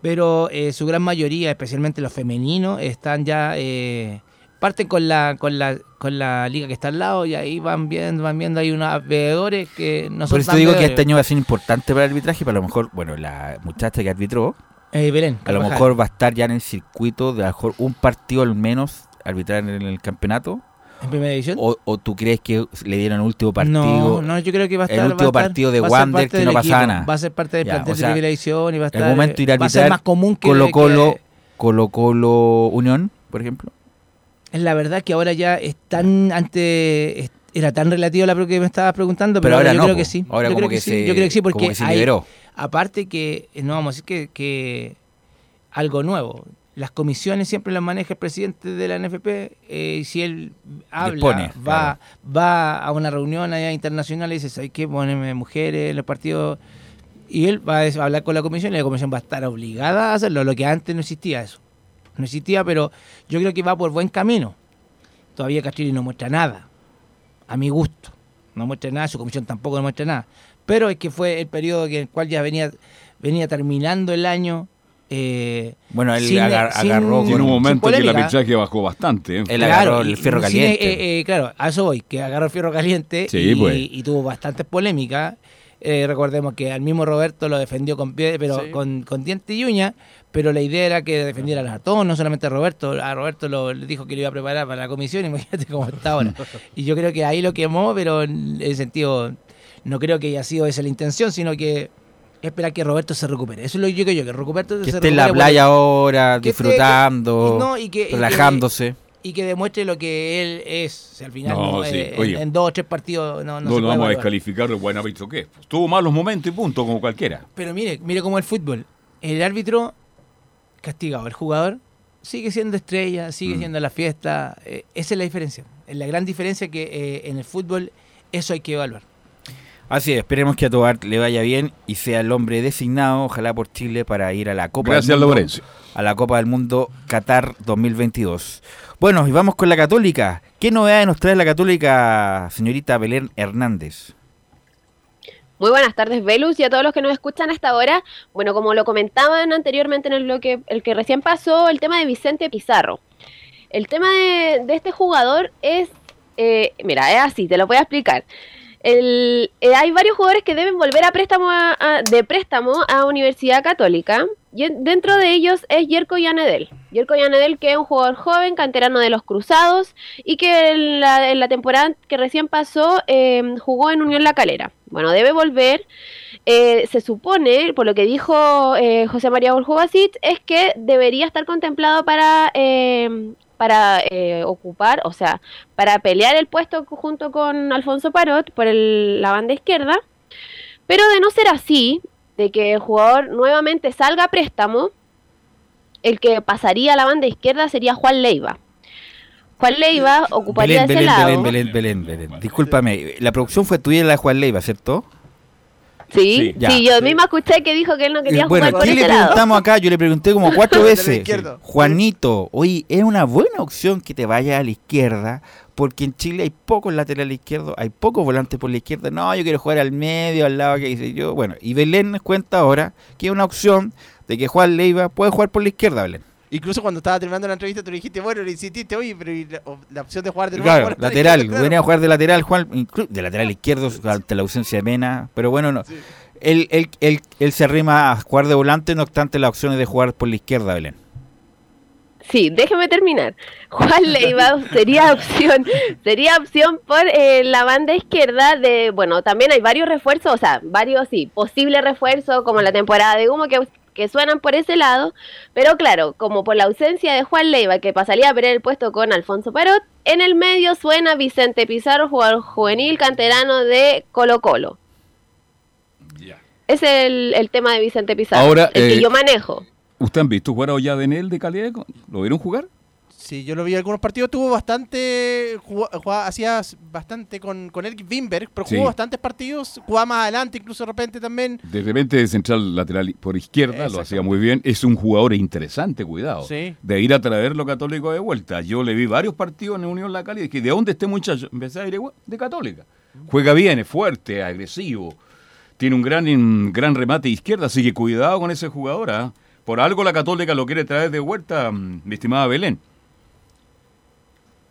pero eh, su gran mayoría, especialmente los femeninos, están ya eh, parten con la con la con la liga que está al lado y ahí van viendo, van viendo hay unos veedores que no son Por eso tan digo que este año va a ser importante para el arbitraje, pero a lo mejor, bueno, la muchacha que arbitró, Eh, Belén, a lo mejor va a estar ya en el circuito de a lo mejor un partido al menos arbitrar en el campeonato. ¿En primera división? O, o tú crees que le dieron el último partido? No, no, yo creo que va a estar. El último estar- partido de Wander que no pasaba nada. Va a ser parte del Ya, plantel o sea, de primera división y va a En estar. algún momento ir a va a ser arbitrar más común que. Colo Colo, que- Colo Colo Unión, por ejemplo. Es la verdad que ahora ya es tan ante es- era tan relativo la que me estabas preguntando, pero, Pero ahora yo no, creo que sí. Ahora yo como creo que, que sí. se- Yo creo que sí porque que se hay- aparte que eh, no vamos a decir que, que algo nuevo. Las comisiones siempre las maneja el presidente de la NFP eh, y si él habla, Dispone, va va a una reunión allá internacional y dice, ¿sabes qué? Poneme mujeres en los partidos y él va a hablar con la comisión y la comisión va a estar obligada a hacerlo, lo que antes no existía eso. No existía, pero yo creo que va por buen camino. Todavía Castrilli no muestra nada, a mi gusto. No muestra nada, su comisión tampoco no muestra nada. Pero es que fue el periodo en el cual ya venía, venía terminando el año. eh, Bueno, él sin- agar- sin- agarró Y en un sin momento que el arbitraje bajó bastante. ¿eh? Él agarró el fierro sin- caliente. eh, eh, claro, a eso voy, que agarró el fierro caliente Sí, y, pues. y tuvo bastantes polémicas. Eh, recordemos que al mismo Roberto lo defendió con pie, pero con, con diente y uña, pero la idea era que defendiera a todos, no solamente a Roberto. A Roberto lo, le dijo que lo iba a preparar para la comisión, imagínate cómo está ahora. y yo creo que ahí lo quemó, pero en el sentido, no creo que haya sido esa la intención, sino que esperar que Roberto se recupere. Eso es lo que yo creo, que Roberto Que se esté en la playa ahora, esté- disfrutando, y no, y que- y que- relajándose. Y que demuestre lo que él es. Si al final, No, no, sí, eh, oye. en, en dos o tres partidos no, no, No, se lo puede vamos a descalificar el buen árbitro que es. Tuvo malos momentos y punto, como cualquiera. Pero mire, mire cómo el fútbol. El árbitro castigado, el jugador sigue siendo estrella, sigue Mm. siendo la fiesta. eh, esa es la diferencia. Es la gran diferencia que eh, en el fútbol eso hay que evaluar. Así es, esperemos que a Tobar le vaya bien y sea el hombre designado, ojalá por Chile, para ir a la Copa Gracias, del Mundo, Laurencio. a la Copa del Mundo Qatar 2022. Bueno, y vamos con la Católica. ¿Qué novedades nos trae la Católica, señorita Belén Hernández? Muy buenas tardes, Velus, y a todos los que nos escuchan hasta ahora. Bueno, como lo comentaban anteriormente en el bloque, el que recién pasó, el tema de Vicente Pizarro. El tema de, de este jugador es, eh, mira, es así, te lo voy a explicar. El- eh, hay varios jugadores que deben volver a préstamo a- de préstamo a Universidad Católica. Y en- dentro de ellos es Yerko Yanedel. Yerko Yanedel, que es un jugador joven, canterano de los Cruzados, y que en la, en la temporada que recién pasó eh, jugó en Unión La Calera. Bueno, debe volver. Eh, se supone, por lo que dijo eh, José María Borjovacit, es que debería estar contemplado para, eh, para eh, ocupar, o sea, para pelear el puesto junto con Alfonso Parot por el- la banda izquierda. Pero de no ser así, de que el jugador nuevamente salga a préstamo, el que pasaría a la banda izquierda sería Juan Leiva. Juan Leiva ocuparía Belén, ese Belén, lado. Belén, Belén, Belén, Belén. Discúlpame, la producción fue tuya y la de Juan Leiva, ¿cierto? Sí, Sí, ya. sí, yo misma escuché que dijo que él no quería bueno, jugar por ¿qué le ese lado. preguntamos acá? Yo le pregunté como cuatro veces. Juanito, oye, es una buena opción que te vayas a la izquierda porque en Chile hay pocos laterales izquierdos, hay pocos volantes por la izquierda. No, yo quiero jugar al medio, al lado que dice yo. Bueno, y Belén nos cuenta ahora que hay una opción de que Juan Leiva puede jugar por la izquierda, Belén. Incluso cuando estaba terminando la entrevista, tú le dijiste, bueno, le insististe, oye, pero ¿y la, opción de jugar de nuevo. Claro, lateral, izquierda, claro. venía a jugar de lateral, Juan, de lateral izquierdo ante la ausencia de Mena, pero bueno, no. Él, él, él, él se arrima a jugar de volante, no obstante las opciones de jugar por la izquierda, Belén. Sí, déjeme terminar. Juan Leiva sería opción, sería opción por eh, la banda izquierda de, bueno, también hay varios refuerzos, o sea, varios, sí, posibles refuerzos como la temporada de humo que, que suenan por ese lado, pero claro, como por la ausencia de Juan Leiva que pasaría a perder el puesto con Alfonso Parot, en el medio suena Vicente Pizarro, jugador juvenil canterano de Colo Colo. Ese es el, el tema de Vicente Pizarro, Ahora, el que eh, yo manejo. ¿Usted han visto jugar a Olladenel de calidad? ¿Lo vieron jugar? Sí, yo lo vi en algunos partidos, tuvo bastante, jugó- jugaba- hacía bastante con, con Eric Wimberg, pero jugó Sí. bastantes partidos, jugaba más adelante, incluso de repente también. De repente de central lateral por izquierda, lo hacía muy bien. Es un jugador interesante, cuidado. Sí. De ir a traerlo católico de vuelta. Yo le vi varios partidos en Unión La Cali y dije, ¿de dónde este muchacho? Empecé a ir de católica. Juega bien, es fuerte, agresivo. Tiene un gran, un gran remate de izquierda, así que cuidado con ese jugador. ¿ah? Por algo la católica lo quiere traer de vuelta, mm, mi estimada Belén.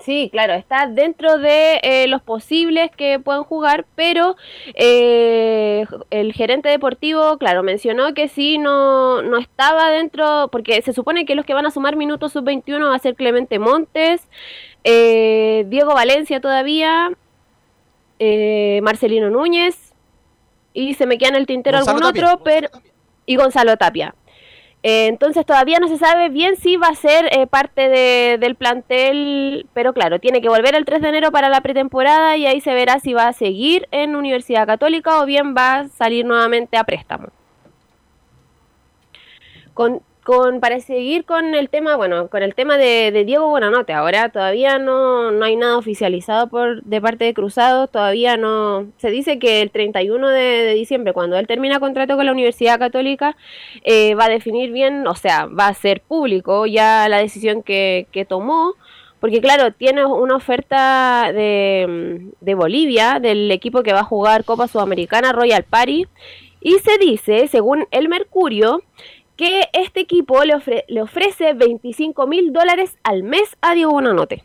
Sí, claro, está dentro de eh, los posibles que pueden jugar, pero eh, el gerente deportivo, claro, mencionó que sí, no, no estaba dentro, porque se supone que los que van a sumar minutos sub-21 va a ser Clemente Montes, eh, Diego Valencia todavía, eh, Marcelino Núñez, y se me queda en el tintero Gonzalo algún Tapia. otro, pero y Gonzalo Tapia. Eh, entonces todavía no se sabe bien si va a ser eh, parte de- del plantel, pero claro, tiene que volver el 3 de enero para la pretemporada y ahí se verá si va a seguir en Universidad Católica o bien va a salir nuevamente a préstamo. Con, con, para seguir con el tema, bueno, con el tema de, de Diego Buenanote, ahora todavía no, no hay nada oficializado por de parte de Cruzados, todavía no, se dice que el 31 de, de diciembre, cuando él termina contrato con la Universidad Católica, eh, va a definir bien, o sea, va a ser público ya la decisión que, que tomó, porque claro, tiene una oferta de, de Bolivia, del equipo que va a jugar Copa Sudamericana Royal Party, y se dice, según el Mercurio, que este equipo le, ofre- le ofrece 25 mil dólares al mes a Diego Bonanote.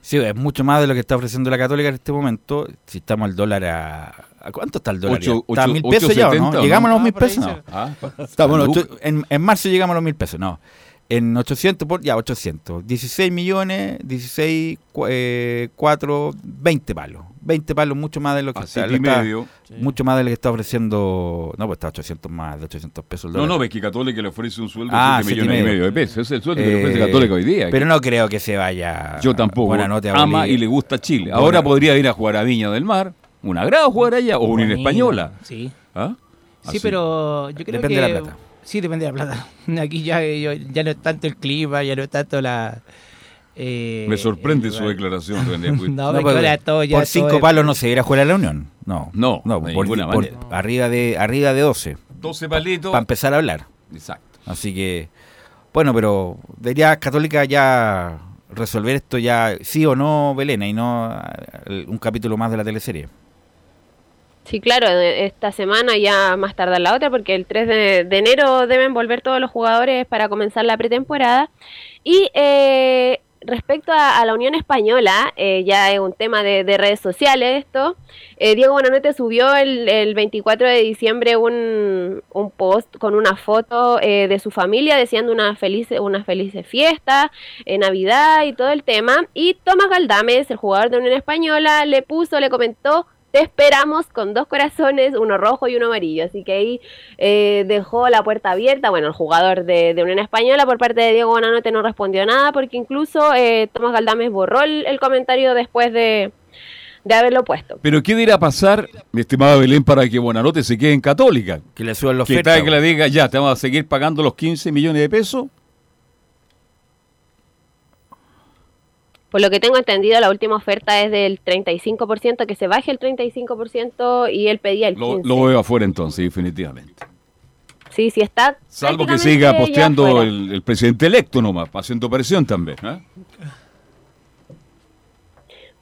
Sí, es mucho más de lo que está ofreciendo la Católica en este momento. Si estamos al dólar a... ¿A cuánto está el dólar? Ocho- ¿Está a ocho- mil pesos ya o 8.70, no? ¿no? ¿Llegamos a los Ah, mil pesos? No. Ah, Estamos en, en marzo llegamos a los mil pesos, no. En 800, por, ya 800. 16 millones, 16, cu- eh, 4, 20 palos. 20 palos, mucho más de lo que A está, y lo está- medio. Mucho más de lo que está ofreciendo. No, pues está 800 más de 800 pesos el No, dólar. no, ves que Católica le ofrece un sueldo Ah, de 7 siete millones y medio de pesos. Ese es el sueldo que le ofrece Eh, Católica hoy día. Pero no creo que se vaya. Yo tampoco. Buenanote a Ama y le gusta Chile. Buena- Ahora podría ir a jugar a Viña del Mar. Un agrado jugar allá. O Bonito, Española. Sí. ¿Ah? Sí, Así. pero yo creo Depende que... de la plata. Sí, depende de la plata. Aquí ya, yo- ya no es tanto el clima, ya no es tanto la... eh, Me sorprende su declaración, René. No, No, porque todo ya por todo 5 es- palos no se irá a jugar a la Unión. No. No, no de por, ninguna por manera. arriba de arriba de 12. 12 palitos. Para empezar a hablar. Exacto. Así que, bueno, pero debería Católica ya resolver esto ya, sí o no, Belena, y no eh, un capítulo más de la teleserie. Sí, claro, esta semana ya más tarde la otra, porque el 3 de, enero deben volver todos los jugadores para comenzar la pretemporada. Y eh, respecto a, a la Unión Española, eh, ya es un tema de, de redes sociales esto. Eh, Diego Bonanote subió el, el 24 de diciembre un, un post con una foto eh, de su familia deseando una feliz, una feliz fiesta, eh, Navidad y todo el tema. Y Tomás Galdames, el jugador de Unión Española, le puso, le comentó te esperamos con dos corazones, uno rojo y uno amarillo. Así que ahí eh, dejó la puerta abierta. Bueno, el jugador de, de Unión Española por parte de Diego Bonanote no respondió nada porque incluso eh, Tomás Galdames borró el, el comentario después de, de haberlo puesto. Pero ¿qué dirá pasar, mi estimada Belén, para que Buenanote se quede en Católica? Que le suban los Que tal que le diga, ya, te vamos a seguir pagando los 15 millones de pesos. Por lo que tengo entendido, la última oferta es del 35%, que se baje el 35% y él pedía el 15%. Lo, lo veo afuera entonces, definitivamente. Sí, sí está. Salvo que siga posteando el, el presidente electo nomás, haciendo presión también. ¿eh?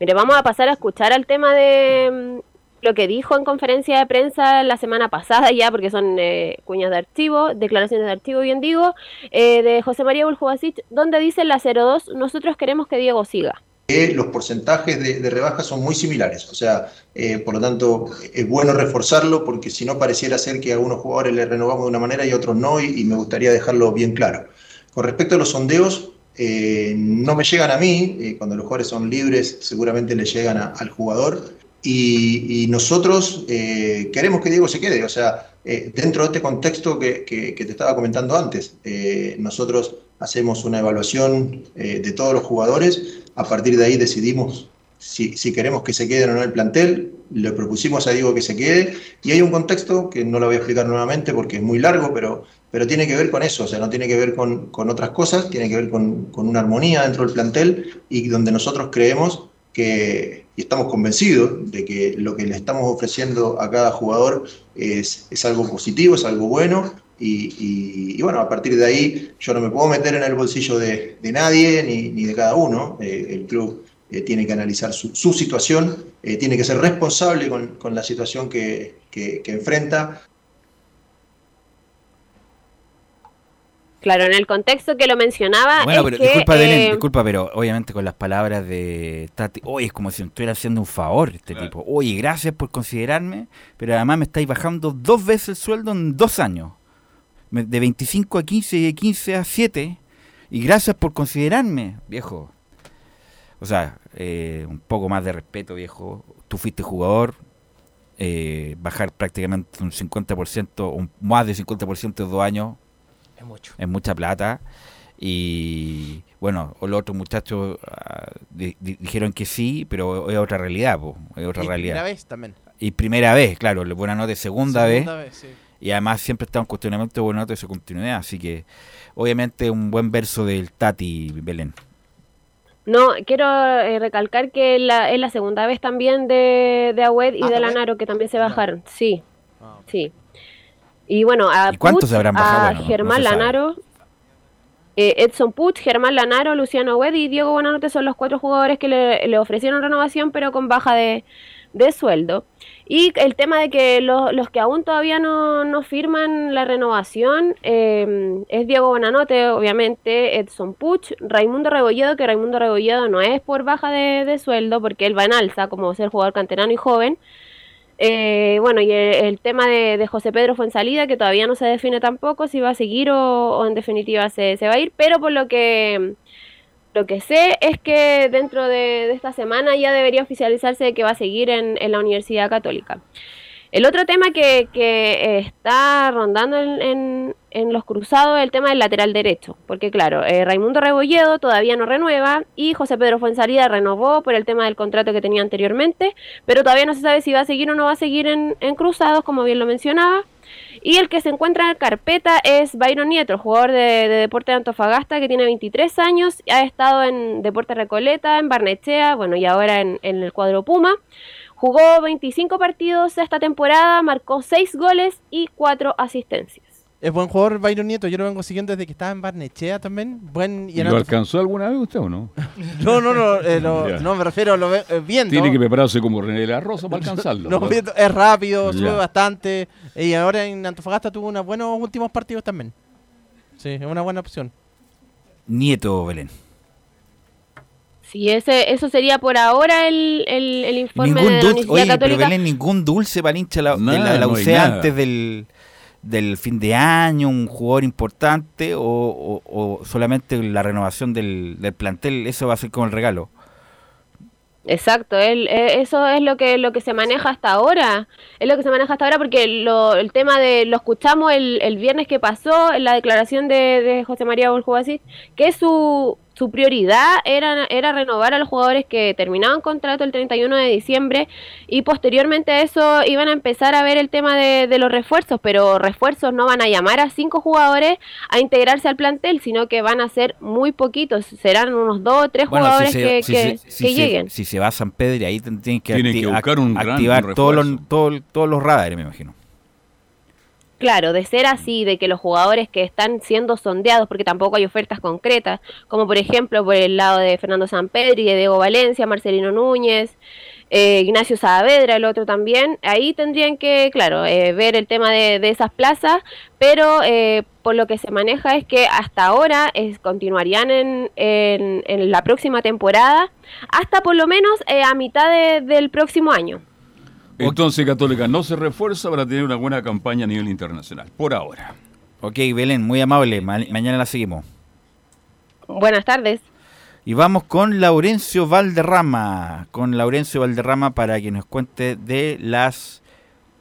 Mire, vamos a pasar a escuchar al tema de lo que dijo en conferencia de prensa la semana pasada ya, porque son eh, cuñas de archivo, declaraciones de archivo, bien digo, eh, de José María Buljubasic, donde dice la 02, nosotros queremos que Diego siga. que los porcentajes de, de rebaja son muy similares. O sea, eh, por lo tanto, es bueno reforzarlo porque si no pareciera ser que a algunos jugadores les renovamos de una manera y a otros no, y, y me gustaría dejarlo bien claro. Con respecto a los sondeos, eh, no me llegan a mí, eh, cuando los jugadores son libres seguramente le llegan a- al jugador. Y, nosotros eh, queremos que Diego se quede, o sea, eh, dentro de este contexto que, que- que te estaba comentando antes, eh, nosotros hacemos una evaluación de todos los jugadores, a partir de ahí decidimos si, si queremos que se queden o no el plantel, le propusimos a Diego que se quede, y hay un contexto que no lo voy a explicar nuevamente porque es muy largo, pero, pero tiene que ver con eso, o sea, no tiene que ver con, con otras cosas, tiene que ver con, con una armonía dentro del plantel y donde nosotros creemos que, y estamos convencidos de que lo que le estamos ofreciendo a cada jugador es, es algo positivo, es algo bueno, y, bueno, a partir de ahí yo no me puedo meter en el bolsillo de, nadie ni, ni de cada uno, Eh, el club eh, tiene que analizar su, situación, eh, tiene que ser responsable con, con la situación que- que enfrenta, Claro, en el contexto que lo mencionaba Bueno, es pero que, disculpa, Belén, eh, disculpa, pero obviamente con las palabras de Tati, oye, es como si me estuviera haciendo un favor este tipo. Oye, gracias por considerarme, pero además me estáis bajando dos veces el sueldo en dos años. De 25 a 15 y de 15 a 7. Y gracias por considerarme, viejo. O sea, eh, un poco más de respeto, viejo. Tú fuiste jugador. eh, bajar prácticamente un 50%, un, más de 50% en dos años. Mucho. Es mucha plata. Y bueno, los otros muchachos ah, di- di- dijeron que sí, pero es otra realidad, po, es otra Y realidad. primera vez también. Y primera vez, claro, la buena nota segunda, Segunda vez. vez, sí. Y además siempre está un cuestionamiento de buena nota y su continuidad. Así que, obviamente, un buen verso del Tati Belén. No, quiero eh, recalcar que la, es la segunda vez también de, de Agüed y de Lanaro que también se bajaron. Sí, sí. Y bueno, a ¿Y habrán bajado? a Bueno, Germán no. Lanaro, eh, Edson Puch, Germán Lanaro, Luciano Agüed y Diego Buenanote son los cuatro jugadores que le, le ofrecieron renovación pero con baja de, de sueldo. Y el tema de que los, los que aún todavía no, no firman la renovación eh, es Diego Bonanote, obviamente, Edson Puch, Raimundo Rebolledo, que Raimundo Rebolledo no es por baja de, de sueldo, porque él va en alza como ser jugador canterano y joven. Eh, bueno, y el, tema de, José Pedro Fuensalida, que todavía no se define tampoco si va a seguir o, en definitiva se, se va a ir, pero por lo que lo que sé es que dentro de, esta semana ya debería oficializarse que va a seguir en, en la Universidad Católica. El otro tema que, que está rondando en, en- en los cruzados el tema del lateral derecho, porque claro, eh, Raimundo Rebolledo todavía no renueva y José Pedro Fuensalida renovó por el tema del contrato que tenía anteriormente, pero todavía no se sabe si va a seguir o no va a seguir en, en cruzados, como bien lo mencionaba. Y el que se encuentra en carpeta es Byron Nieto, jugador de, de Deporte de Antofagasta, que tiene 23 años, ha estado en Deporte Recoleta, en Barnechea, bueno, y ahora en, en el cuadro Puma. Jugó 25 partidos esta temporada, marcó 6 goles y 4 asistencias. Es buen jugador Byron Nieto, yo lo vengo siguiendo desde que estaba en Barnechea también. Buen y ¿Lo alcanzó alguna vez usted o no? No, no, no, eh, lo- no me refiero a lo eh, viendo. Tiene que prepararse como René de la Rosa para alcanzarlo. No, es rápido, Ya. sube bastante. Y ahora en Antofagasta tuvo unos buenos últimos partidos también. Sí, es una buena opción. Nieto Belén. Sí, ese, eso sería por ahora el, el, el informe Ningún de la dulce, Universidad oye, pero. Belén, ningún dulce para el hincha la, de la, Nada, de la no hay UC nada. antes del, del fin de año, un jugador importante o, o- solamente la renovación del, plantel, eso va a ser como el regalo. Exacto, él, eh, eso es lo que lo que se maneja hasta ahora, es lo que se maneja hasta ahora porque lo- el tema de lo escuchamos el, el viernes que pasó en la declaración de, de José María Boljubasic, que su, su prioridad era, era renovar a los jugadores que terminaban contrato el 31 de diciembre y posteriormente a eso iban a empezar a ver el tema de, de los refuerzos, pero refuerzos no van a llamar a cinco jugadores a integrarse al plantel, sino que van a ser muy poquitos, serán unos dos o tres Bueno, jugadores si se, que, si que- se- si que se- lleguen. si se va a San Pedro, ahí tienen que, Tienen acti- que buscar un gran activar todos los, todos los radares, me imagino. Claro, de ser así, de que los jugadores que están siendo sondeados, porque tampoco hay ofertas concretas, como por ejemplo por el lado de Fernando Sampedri, de Diego Valencia, Marcelino Núñez, eh, Ignacio Saavedra, el otro también, ahí tendrían que, claro, eh, ver el tema de, de esas plazas, pero eh, por lo que se maneja es que hasta ahora es, continuarían en, en, en la próxima temporada, hasta por lo menos eh, a mitad de- del próximo año. Entonces Católica no se refuerza para tener una buena campaña a nivel internacional, por ahora. Ok, Belén, muy amable. Ma- mañana la seguimos. Buenas tardes. Y vamos con Laurencio Valderrama. Con Laurencio Valderrama para que nos cuente de las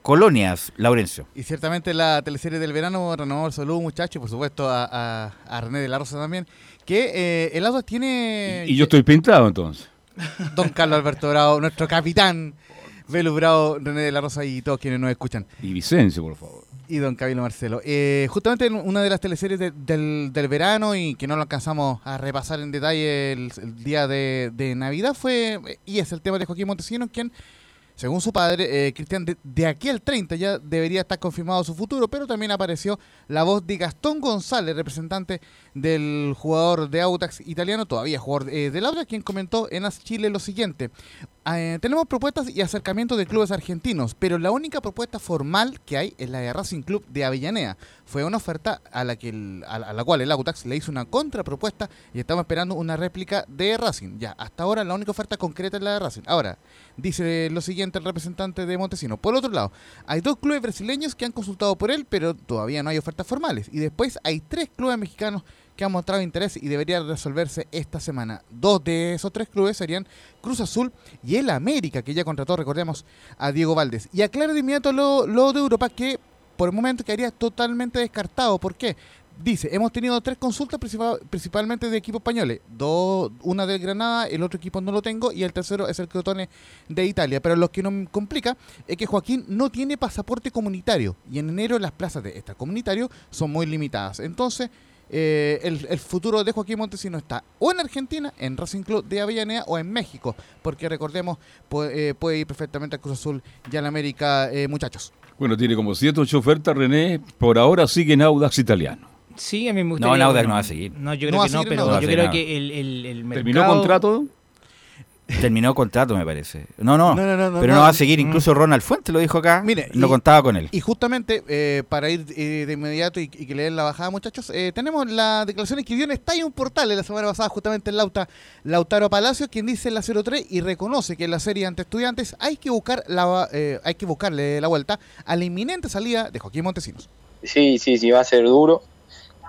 colonias. Laurencio. Y ciertamente la teleserie del verano renovó el saludo, muchachos, y por supuesto a, a- a René de la Rosa también, que eh, el auto tiene... Y yo estoy pintado entonces. Don Carlos Alberto Bravo, nuestro capitán, Velu Bravo, René de la Rosa y todos quienes nos escuchan. Y Vicencio, por favor. Y don Camilo Marcelo. Eh, justamente en una de las teleseries de- del, del verano y que no lo alcanzamos a repasar en detalle el, el día de, de Navidad fue, y es el tema de Joaquín Montesinos, quien, según su padre, eh, Cristian, de, de aquí al 30 ya debería estar confirmado su futuro, pero también apareció la voz de Gastón González, representante del jugador de Autax italiano, todavía jugador eh, del quien comentó en As Chile lo siguiente. Eh, tenemos propuestas y acercamientos de clubes argentinos, pero la única propuesta formal que hay es la de Racing Club de Avellaneda. Fue una oferta a la, que el- a la cual el Autax le hizo una contrapropuesta y estamos esperando una réplica de Racing. Ya, hasta ahora la única oferta concreta es la de Racing. Ahora, dice lo siguiente el representante de Montesino. Por otro lado, hay dos clubes brasileños que han consultado por él, pero todavía no hay ofertas formales. Y después hay tres clubes mexicanos que han mostrado interés y debería resolverse esta semana. Dos de esos tres clubes serían Cruz Azul y el América, que ya contrató, recordemos, a Diego Valdés. Y aclara de inmediato lo, lo de Europa, que por el momento quedaría totalmente descartado. ¿Por qué? Dice, hemos tenido tres consultas principal- principalmente de equipos españoles. Dos, una del Granada, el otro equipo no lo tengo y el tercero es el Crotone de Italia. Pero lo que nos complica es que Joaquín no tiene pasaporte comunitario y en enero las plazas de extracomunitario son muy limitadas. Entonces, eh, el, el futuro de Joaquín Montesino está o en Argentina, en Racing Club de Avellaneda, o en México, porque recordemos, puede, eh, puede ir perfectamente al Cruz Azul y al América, eh, muchachos. Bueno, tiene como 7 8 ofertas, René. Por ahora sigue en Audax italiano. Sí, a mí me No, en Audax no va a seguir. No, yo creo que no, pero yo creo que el, el, el ¿Terminó mercado- contrato? Terminó contrato, me parece. No, no, No, no, no, no, pero no, no. va a seguir. Incluso Ronald Fuentes lo dijo acá. Mire, no y- contaba con él. Y justamente, eh, para ir eh, de inmediato y, y que le den la bajada, muchachos, eh, tenemos las declaraciones que dio en Estadio Portales la semana pasada, justamente el Lauta, Lautaro Palacio, quien dice en la 03 y reconoce que en la serie ante estudiantes hay que buscar la, eh, hay que buscarle la vuelta a la inminente salida de Joaquín Montesinos. Sí, sí, sí, va a ser duro.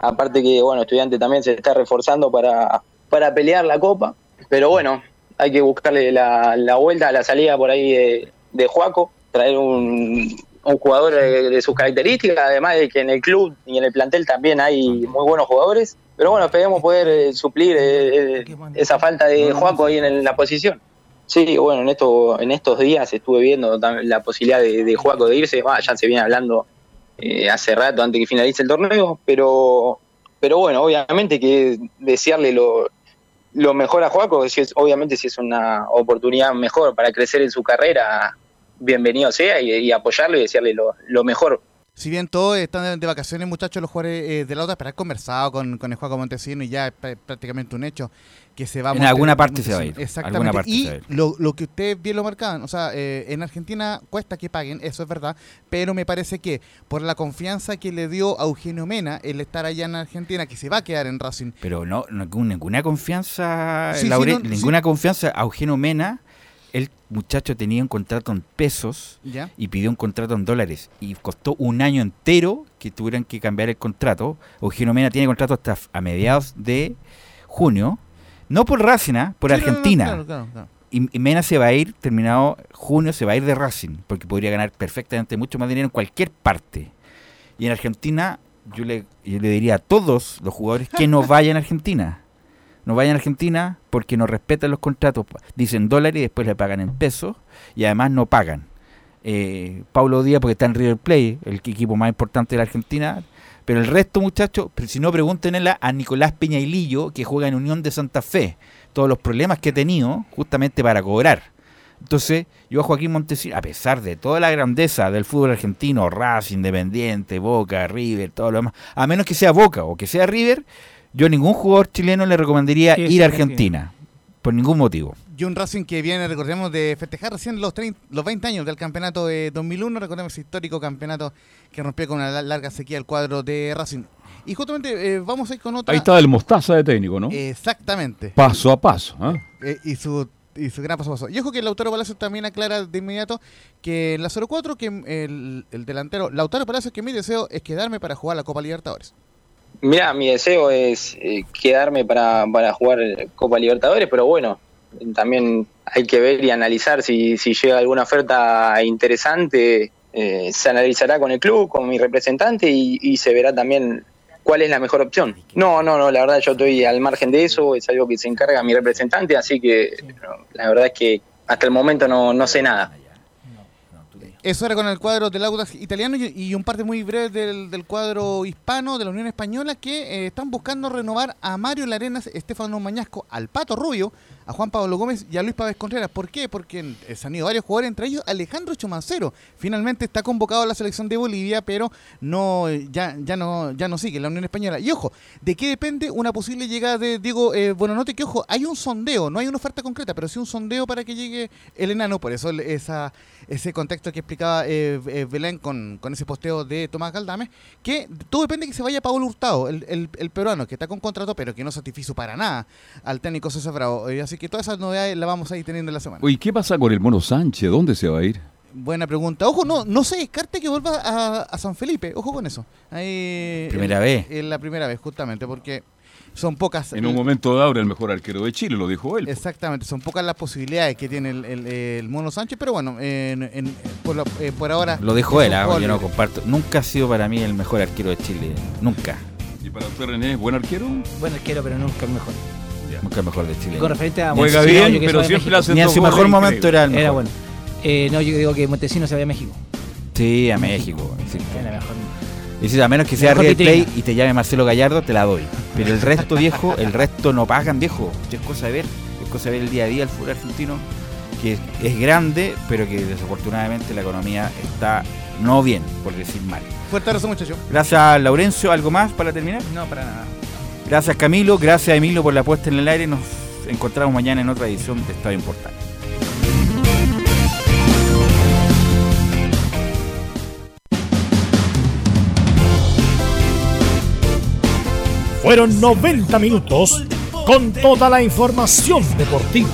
Aparte que, bueno, estudiante también se está reforzando para, para pelear la copa. Pero bueno, hay que buscarle la, la vuelta la salida por ahí de, de Juaco, traer un, un jugador de, sus características, además de que en el club y en el plantel también hay muy buenos jugadores. Pero bueno, esperemos poder eh, suplir eh, eh, esa falta de Juaco ahí en, la posición. Sí, bueno, en, esto, en estos días estuve viendo la posibilidad de, de Juaco de irse, bah, ya se viene hablando eh, hace rato antes que finalice el torneo, pero, pero bueno, obviamente que desearle lo, lo mejor a Juaco, si obviamente si es una oportunidad mejor para crecer en su carrera, bienvenido sea y, apoyarlo y desearle lo, mejor. Si bien todos están de, vacaciones, muchachos, los jugadores eh, de la otra, pero he conversado con, con el Juaco Montesino y ya es pr- prácticamente un hecho que se va a En alguna parte se va a ir, Exactamente. alguna parte y se va a ir. Lo, lo que ustedes bien lo marcaban, o sea, eh, en Argentina cuesta que paguen, eso es verdad, pero me parece que por la confianza que le dio a Eugenio Mena el estar allá en Argentina, que se va a quedar en Racing, Pero no, no ninguna confianza, Sí, ninguna confianza a Eugenio Mena. El muchacho tenía un contrato en pesos Ya. y pidió un contrato en dólares. Y costó un año entero que tuvieran que cambiar el contrato. Eugenio Mena tiene contrato hasta a mediados de junio. No por Racing, ¿ah? por Sí, no, no, no, Argentina. claro, claro, claro. Y, y Mena se va a ir, terminado junio, se va a ir de Racing, porque podría ganar perfectamente mucho más dinero en cualquier parte. Y en Argentina, yo le, yo le diría a todos los jugadores que no vayan a Argentina. No vayan a Argentina porque no respetan los contratos. Dicen dólares y después le pagan en pesos y además no pagan. Eh, Pablo Díaz porque está en River Plate, el equipo más importante de la Argentina. Pero el resto, muchachos, si no, pregúntenle a Nicolás Peñailillo, que juega en Unión de Santa Fe, todos los problemas que ha tenido justamente para cobrar. Entonces, yo a Joaquín Montesino, a pesar de toda la grandeza del fútbol argentino, Racing, Independiente, Boca, River, todo lo demás, a menos que sea Boca o que sea River, yo a ningún jugador chileno le recomendaría Sí, ir a Argentina, por ningún motivo. Y un Racing que viene, recordemos, de festejar recién los, 30 los 20 años del campeonato de 2001. Recordemos ese histórico campeonato que rompió con una la- larga sequía el cuadro de Racing. Y justamente eh, vamos a ir con otra. Ahí está el mostaza de técnico, ¿no? Exactamente. Paso a paso. ¿ah? Eh, y su y su gran paso a paso. Y ojo que Lautaro Palacios también aclara de inmediato que en la 04 que el, el delantero Lautaro Palacios que mi deseo es quedarme para jugar la Copa Libertadores. Mira, mi deseo es eh, quedarme para, para jugar Copa Libertadores, pero bueno, también hay que ver y analizar si, si llega alguna oferta interesante, eh, se analizará con el club, con mi representante y, se verá también cuál es la mejor opción. No, no, no, la verdad yo estoy al margen de eso, es algo que se encarga mi representante, así que la verdad es que hasta el momento no, no sé nada. Eso era con el cuadro del Audax italiano y, y un parte muy breve del, del cuadro hispano de la Unión Española que eh, están buscando renovar a Mario Larenas, Estefano Mañasco, al Pato Rubio, a Juan Pablo Gómez y a Luis Pávez Contreras. ¿Por qué? Porque eh, se han ido varios jugadores, entre ellos Alejandro Chumancero. Finalmente está convocado a la selección de Bolivia, pero no ya, ya no ya no sigue la Unión Española. Y ojo, ¿de qué depende una posible llegada de Diego eh, Buenanote? Que ojo, hay un sondeo, no hay una oferta concreta, pero sí un sondeo para que llegue el enano. Por eso esa, ese contexto que explicaba eh, eh, Belén con, con ese posteo de Tomás Galdame, que todo depende de que se vaya Pablo Hurtado, el, el- peruano, que está con contrato, pero que no satisfizo para nada al técnico César Bravo. Eh, así que todas esas novedades las vamos a ir teniendo en la semana. Oye, ¿qué pasa con el Mono Sánchez? ¿Dónde se va a ir? Buena pregunta. Ojo, no, no se descarte que vuelva a, a San Felipe. Ojo con eso. Ahí, Primera en- vez. En la primera vez, justamente, porque son pocas. En un momento dado era el mejor arquero de Chile, lo dijo él. Exactamente, son pocas las posibilidades que tiene el, el- el Mono Sánchez, pero bueno, en- en- por, la- eh, por ahora. Lo dijo él, ah, yo no comparto. Nunca ha sido para mí el mejor arquero de Chile, nunca. ¿Y para usted, René, es buen arquero? Buen arquero, pero nunca el mejor. Nunca el mejor de Chile. Con referente a Juega Montesino, bien, yo que pero soy de siempre México. hace Ni en dos su goles mejor momento increíbles. era el mejor. Era bueno. Eh, no, yo digo que Montesino se vaya a México. Sí, a México. sí. Era mejor. Y si a menos que sea mejor River vitrina. y te llame Marcelo Gallardo, te la doy. Pero el resto, viejo, el resto no pagan, viejo. Es cosa de ver, es cosa de ver el día a día el fútbol argentino, que es, es grande, pero que desafortunadamente la economía está no bien, por decir mal. Fuerte abrazo, muchachos. Gracias, Laurencio. ¿Algo más para terminar? No, para nada. Gracias, Camilo. Gracias, Emilio, por la puesta en el aire. Nos encontramos mañana en otra edición de Estadio Importante. Fueron 90 minutos con toda la información deportiva.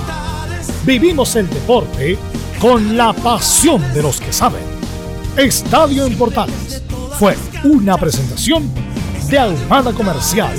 Vivimos el deporte con la pasión de los que saben. Estadio en fue una presentación de Ahumada Comercial